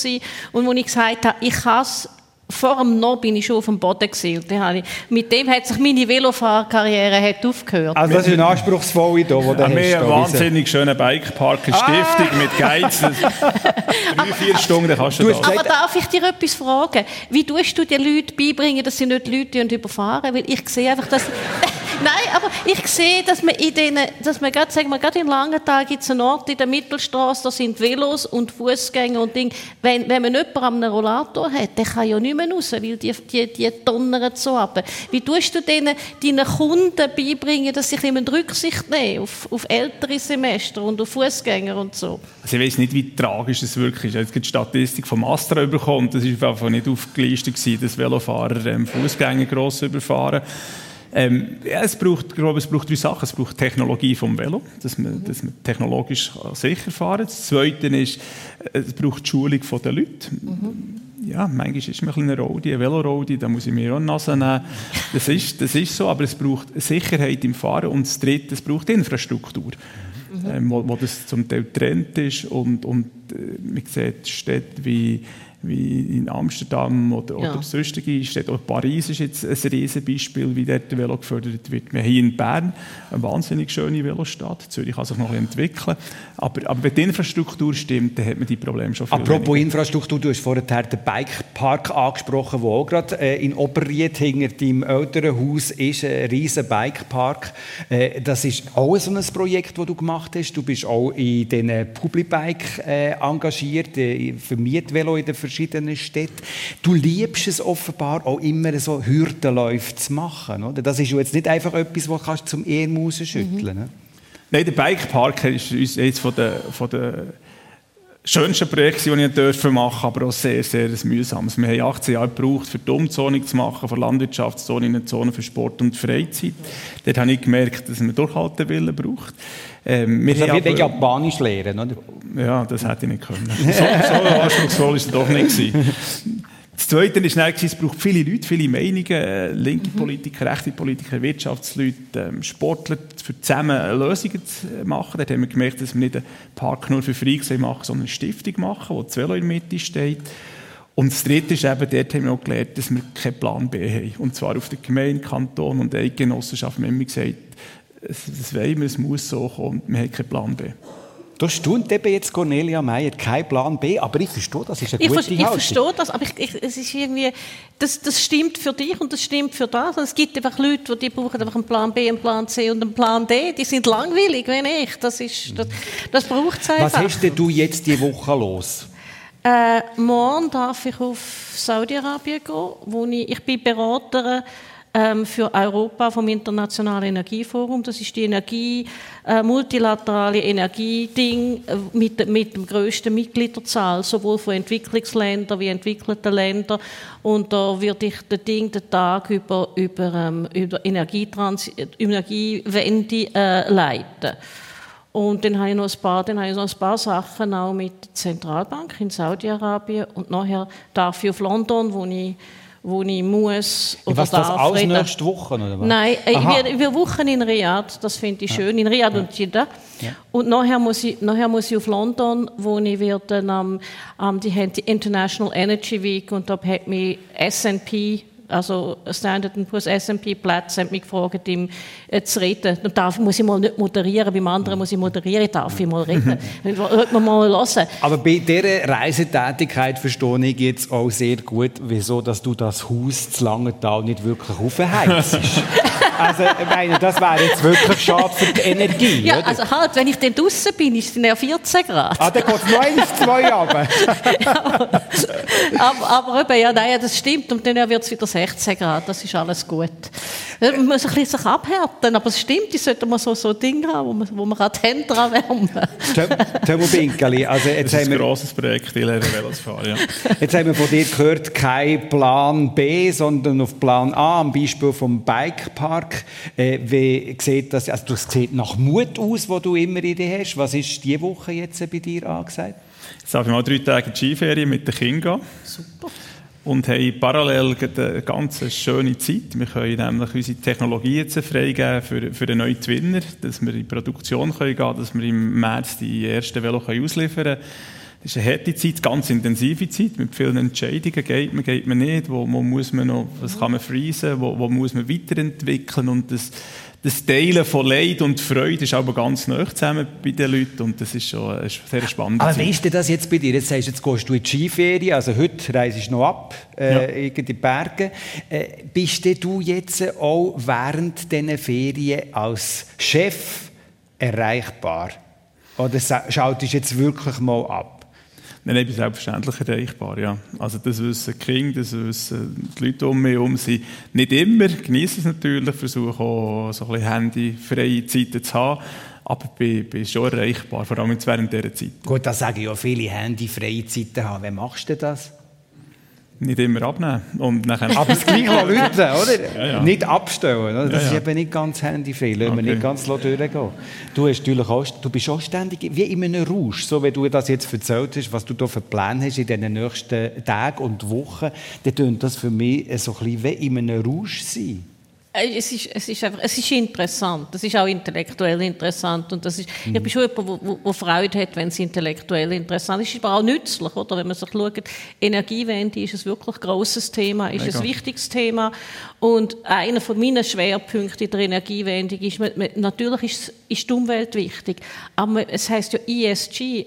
und wo ich gesagt habe, ich kann es vor dem No bin ich schon auf dem Boden gewesen. Und ich, mit dem hat sich meine Velofahrkarriere aufgehört. Also das ist ein anspruchsvoller hier, wo der ja, Wir haben einen wahnsinnig schönen Bikepark in Stiftung ah. mit Geiz. Drei, vier Stunden kannst du, du da. Aber darf ich dir etwas fragen? Wie tust du den Leuten beibringen, dass sie nicht Leute überfahren? Weil ich sehe einfach, dass... Nein, aber ich sehe, dass man in denen, dass man gerade, sagen wir, gerade in Langenthal gibt es einen Ort in der Mittelstraße, da sind Velos und Fußgänger und Ding. Wenn, wenn man jemanden am Rollator hat, der kann ja nicht mehr raus, weil die, die, die donnern so ab. Wie tust du denen, deinen Kunden beibringen, dass sie ein Rücksicht nehmen auf, auf ältere Semester und auf Fußgänger und so? Also ich weiß nicht, wie tragisch es wirklich ist. Es gibt die Statistik vom Astra bekommen, das war einfach nicht aufgelistet, dass Velofahrer ähm, Fußgänger gross überfahren. Ähm, ja, es braucht, ich glaube, es braucht drei Sachen. Es braucht Technologie vom Velo, dass man, dass man technologisch sicher fahren Das Zweite ist, es braucht die Schulung der Leute. Mhm. Ja, manchmal ist man ein eine Rodi, eine Velorodi, da muss ich mir auch eine Nase nehmen. Das ist, das ist so, aber es braucht Sicherheit im Fahren. Und das Dritte, es braucht Infrastruktur. Mhm. Ähm, wo, wo, das zum Teil Trend ist und, und äh, man sieht Städte wie wie in Amsterdam oder, ja. oder sonstige Städte. Auch Paris ist jetzt ein Riesenbeispiel, wie dort der Velo gefördert wird. Wir haben hier in Bern eine wahnsinnig schöne Velostadt. Zürich kann sich noch ein entwickeln. Aber, aber wenn die Infrastruktur stimmt, dann hat man die Probleme schon viel Apropos weniger. Infrastruktur, du hast vorher den Bikepark angesprochen, der auch gerade äh, in Oberried hinter deinem älteren Haus ist, ein riesen Bikepark. Äh, das ist auch so ein Projekt, das du gemacht hast. Du bist auch in den Publibike äh, engagiert, für Mietvelo in den verschiedenen Städten. Du liebst es offenbar auch immer so Hürdenläufe zu machen. Oder? Das ist jetzt nicht einfach etwas, das kannst zum Ehrmaus schütteln mhm. Nein, der Bikepark ist uns eines von der, von der schönsten Projekte, die ich machen, aber auch sehr, sehr mühsames. Wir haben 18 Jahre gebraucht, für die Umzonung zu machen, von Landwirtschaftszone in eine Zone für Sport und Freizeit. Dort habe ich gemerkt, dass man Durchhaltewillen braucht. Ähm, wir also wie Japanisch lernen, oder? Ja, das hätte ich nicht können. So, so anspruchsvoll war es doch nicht. Gewesen. Das Zweite ist, es braucht viele Leute, viele Meinungen, linke mhm. Politiker, rechte Politiker, Wirtschaftsleute, ähm, Sportler, für zusammen Lösungen zu machen. Dort haben wir gemerkt, dass wir nicht einen Park nur für Freaks machen, sondern eine Stiftung machen, wo das Velo in der Mitte steht. Und das Dritte ist eben, dort haben wir auch gelernt, dass wir keinen Plan B haben. Und zwar auf der Gemeinde, Kanton und Eidgenossenschaft haben wir immer gesagt, das wollen wir, es muss so kommen, wir haben keinen Plan B. Da stund eben jetzt Cornelia Meyer, kein Plan B, aber ich verstehe, das ist eine gute ich, ich Haltung. Ich verstehe das, aber ich, ich, es ist irgendwie, das, das stimmt für dich und das stimmt für das. Und es gibt einfach Leute, die brauchen einfach einen Plan B, einen Plan C und einen Plan D. Die sind langweilig, wenn ich. Das, ist, das, das braucht es einfach. Was hast denn du jetzt die Woche los? Äh, morgen darf ich auf Saudi-Arabien gehen, wo ich, ich bin Beraterin für Europa vom Internationalen Energieforum. Das ist die Energie, äh, multilaterale Energieding äh, mit, mit dem größten Mitgliederzahl, sowohl von Entwicklungsländern wie entwickelten Ländern. Und da wird ich den Ding den Tag über, über, ähm, über Energietrans Energiewende äh, leiten. Und dann habe ich noch ein paar, dann habe ich noch ein paar Sachen auch mit der Zentralbank in Saudi-Arabien und nachher darf ich auf London, wo ich wo ich muss oder was, darf das auch nächste Woche oder was? Nein, äh, wir, wir Wochen in Riyadh, das finde ich schön, in Riyadh ja. und Jeddah. Ja. Und nachher muss, ich, nachher muss ich auf London, wo ich werde, ähm, ähm, die haben die International Energy Week und da hat mich S&P also Standard Poor's S&P Platz haben mich gefragt, ihm äh, zu reden. Dann darf, muss ich mal nicht moderieren, beim anderen muss ich moderieren, darf ich mal reden. Hört man mal hören. Aber bei dieser Reisetätigkeit verstehe ich jetzt auch sehr gut, wieso dass du das Haus zu Langenthal nicht wirklich aufheizt. also, ich meine, das wäre jetzt wirklich schade für die Energie, Ja, oder? also halt, wenn ich dann draußen bin, ist es ja 14 Grad. Ah, dann geht es noch eins, zwei runter. ja, aber, aber eben, ja, nein, das stimmt. Und dann wird es wieder 16 Grad, das ist alles gut. Man muss ein bisschen sich abhärten, aber es stimmt, ich sollte mal so, so Dinge haben, wo man, wo man die Hände dran wärmen kann. Tömo Binkeli, also jetzt das ist ein grosses Projekt, ich lerne Velos fahren, ja. Jetzt haben wir von dir gehört, kein Plan B, sondern auf Plan A, am Beispiel vom Bikepark. Äh, wie sieht das, also das sieht nach Mut aus, wo du immer in dir hast. Was ist diese Woche jetzt bei dir angesagt? Jetzt darf ich mal drei Tage in die Skiferien mit den Kindern gehen. Super und haben parallel eine ganz schöne Zeit. Wir können nämlich unsere Technologie jetzt freigeben für, für den neuen Twinner, dass wir in die Produktion können gehen dass wir im März die ersten Velo ausliefern können. Das ist eine harte Zeit, ganz intensive Zeit, mit vielen Entscheidungen. Geht man, geht man nicht? Wo, wo muss man noch, was kann man freezen? Wo, wo muss man weiterentwickeln? Und das, das Teilen von Leid und Freude ist aber ganz nah zusammen bei den Leuten und das ist schon eine sehr spannend. Aber wie ist denn das jetzt bei dir? Jetzt sagst du, jetzt gehst du in die Skiferien, also heute reist du noch ab äh, ja. in die Berge. Äh, bist du jetzt auch während diesen Ferien als Chef erreichbar? Oder schaltest du jetzt wirklich mal ab? Nein, ich bin selbstverständlich erreichbar, ja. Also das wissen die Kinder, das wissen die Leute um mich herum. Nicht immer, genießen es natürlich, versuchen auch so ein bisschen handyfreie Zeiten zu haben. Aber ich bin schon erreichbar, vor allem während dieser Zeit. Gut, da sage ich ja viele handyfreie Zeiten haben. Wie machst du das? Nicht immer abnehmen. Und nachher Aber das gleich Leute, oder? Ja, ja. Nicht abstellen. Oder? Das ja, ist eben nicht ganz handyfrei. Lassen okay. wir nicht ganz durchgehen. Du, hast natürlich auch, du bist auch ständig wie in einem Rausch. So wie du das jetzt erzählt hast, was du da für Pläne hast in den nächsten Tagen und Wochen, dann tönt das für mich so ein bisschen wie in einem Rausch sein. Äh, es ist, es, ist einfach, es ist interessant, es ist auch intellektuell interessant und das ist, mhm. ich bin schon jemand, der Freude hat, wenn es intellektuell interessant ist. Es ist aber auch nützlich, oder? wenn man sich schaut, Energiewende ist ein wirklich grosses Thema, ist Mega. ein wichtiges Thema und einer von meinen Schwerpunkten in der Energiewende ist, natürlich ist, ist die Umwelt wichtig, aber es heißt ja ESG,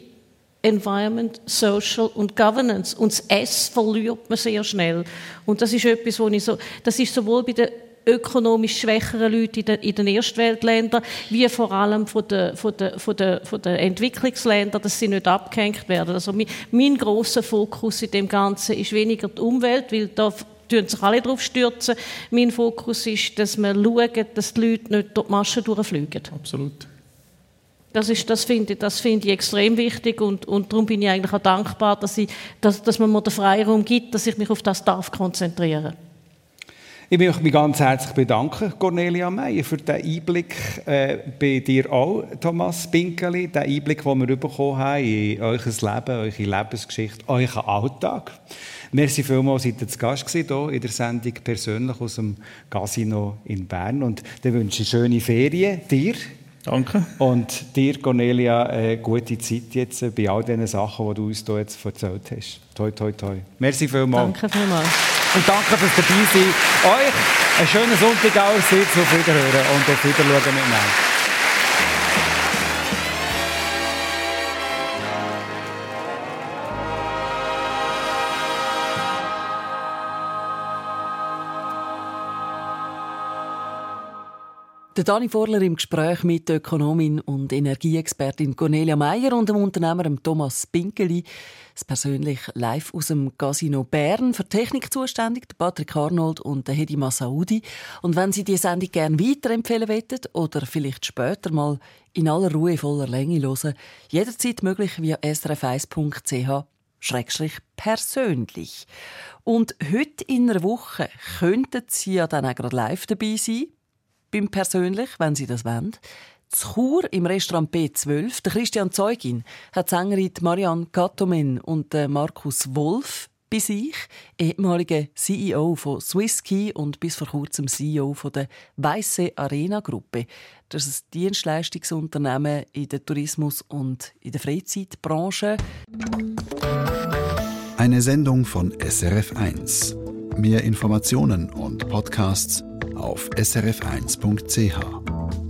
Environment, Social und Governance. Und das S verliert man sehr schnell. Und das ist etwas, wo ich so, das ist sowohl bei den ökonomisch schwächeren Leute in den, in den Erstweltländern, wie vor allem von den, von den, von den, von den Entwicklungsländern, dass sie nicht abgehängt werden. Also mein, mein großer Fokus in dem Ganzen ist weniger die Umwelt, weil da tun sich alle drauf stürzen. Mein Fokus ist, dass wir schauen, dass die Leute nicht durch die Maschen durchfliegen. Absolut. Das, ist, das finde ich, das find ich extrem wichtig und, und darum bin ich eigentlich auch dankbar, dass, ich, dass, dass man mir den Freiraum gibt, dass ich mich auf das darf konzentrieren Ich möchte mich ganz herzlich bedanken, Cornelia Meyer, für den Einblick äh, bei dir auch, Thomas Pinkeli, den Einblick, den wir bekommen haben in euer Leben, eure Lebensgeschichte, euren Alltag. Merci vielmals, seid ihr zu Gast gewesen, hier in der Sendung persönlich aus dem Casino in Bern. Und dann wünsche ich schöne Ferien dir. Danke. Und dir, Cornelia, eine gute Zeit jetzt bei all diesen Sachen, die du uns hier jetzt erzählt hast. Toi, toi, toi. Merci vielmals. Danke vielmals. Und danke fürs Dabeisein. Euch einen schönen Sonntag auch. Auf Wiederhören und auf Wiederschauen miteinander. Der Dani Vorler im Gespräch mit Ökonomin und Energieexpertin Cornelia Meyer und dem Unternehmer Thomas Pinkeli. Das persönlich live aus dem Casino Bern. Für Technik zuständig Patrick Arnold und Hedi Massaudi. Und wenn Sie die Sendung gerne weiterempfehlen wollen oder vielleicht später mal in aller Ruhe voller Länge hören, jederzeit möglich via srf1.ch schrägstrich persönlich. Und heute in einer Woche könnten Sie ja dann auch gerade live dabei sein beim Persönlich, wenn Sie das wollen. Zu Chur im Restaurant B12, der Christian Zeugin hat Sängerin Marianne Gattomen und Markus Wolf bei sich, ehemaliger CEO von Swisskey und bis vor kurzem CEO von der Weisse Arena Gruppe. Das ist ein Dienstleistungsunternehmen in der Tourismus- und in der Freizeitbranche. Eine Sendung von SRF1. Mehr Informationen und Podcasts auf srf1.ch.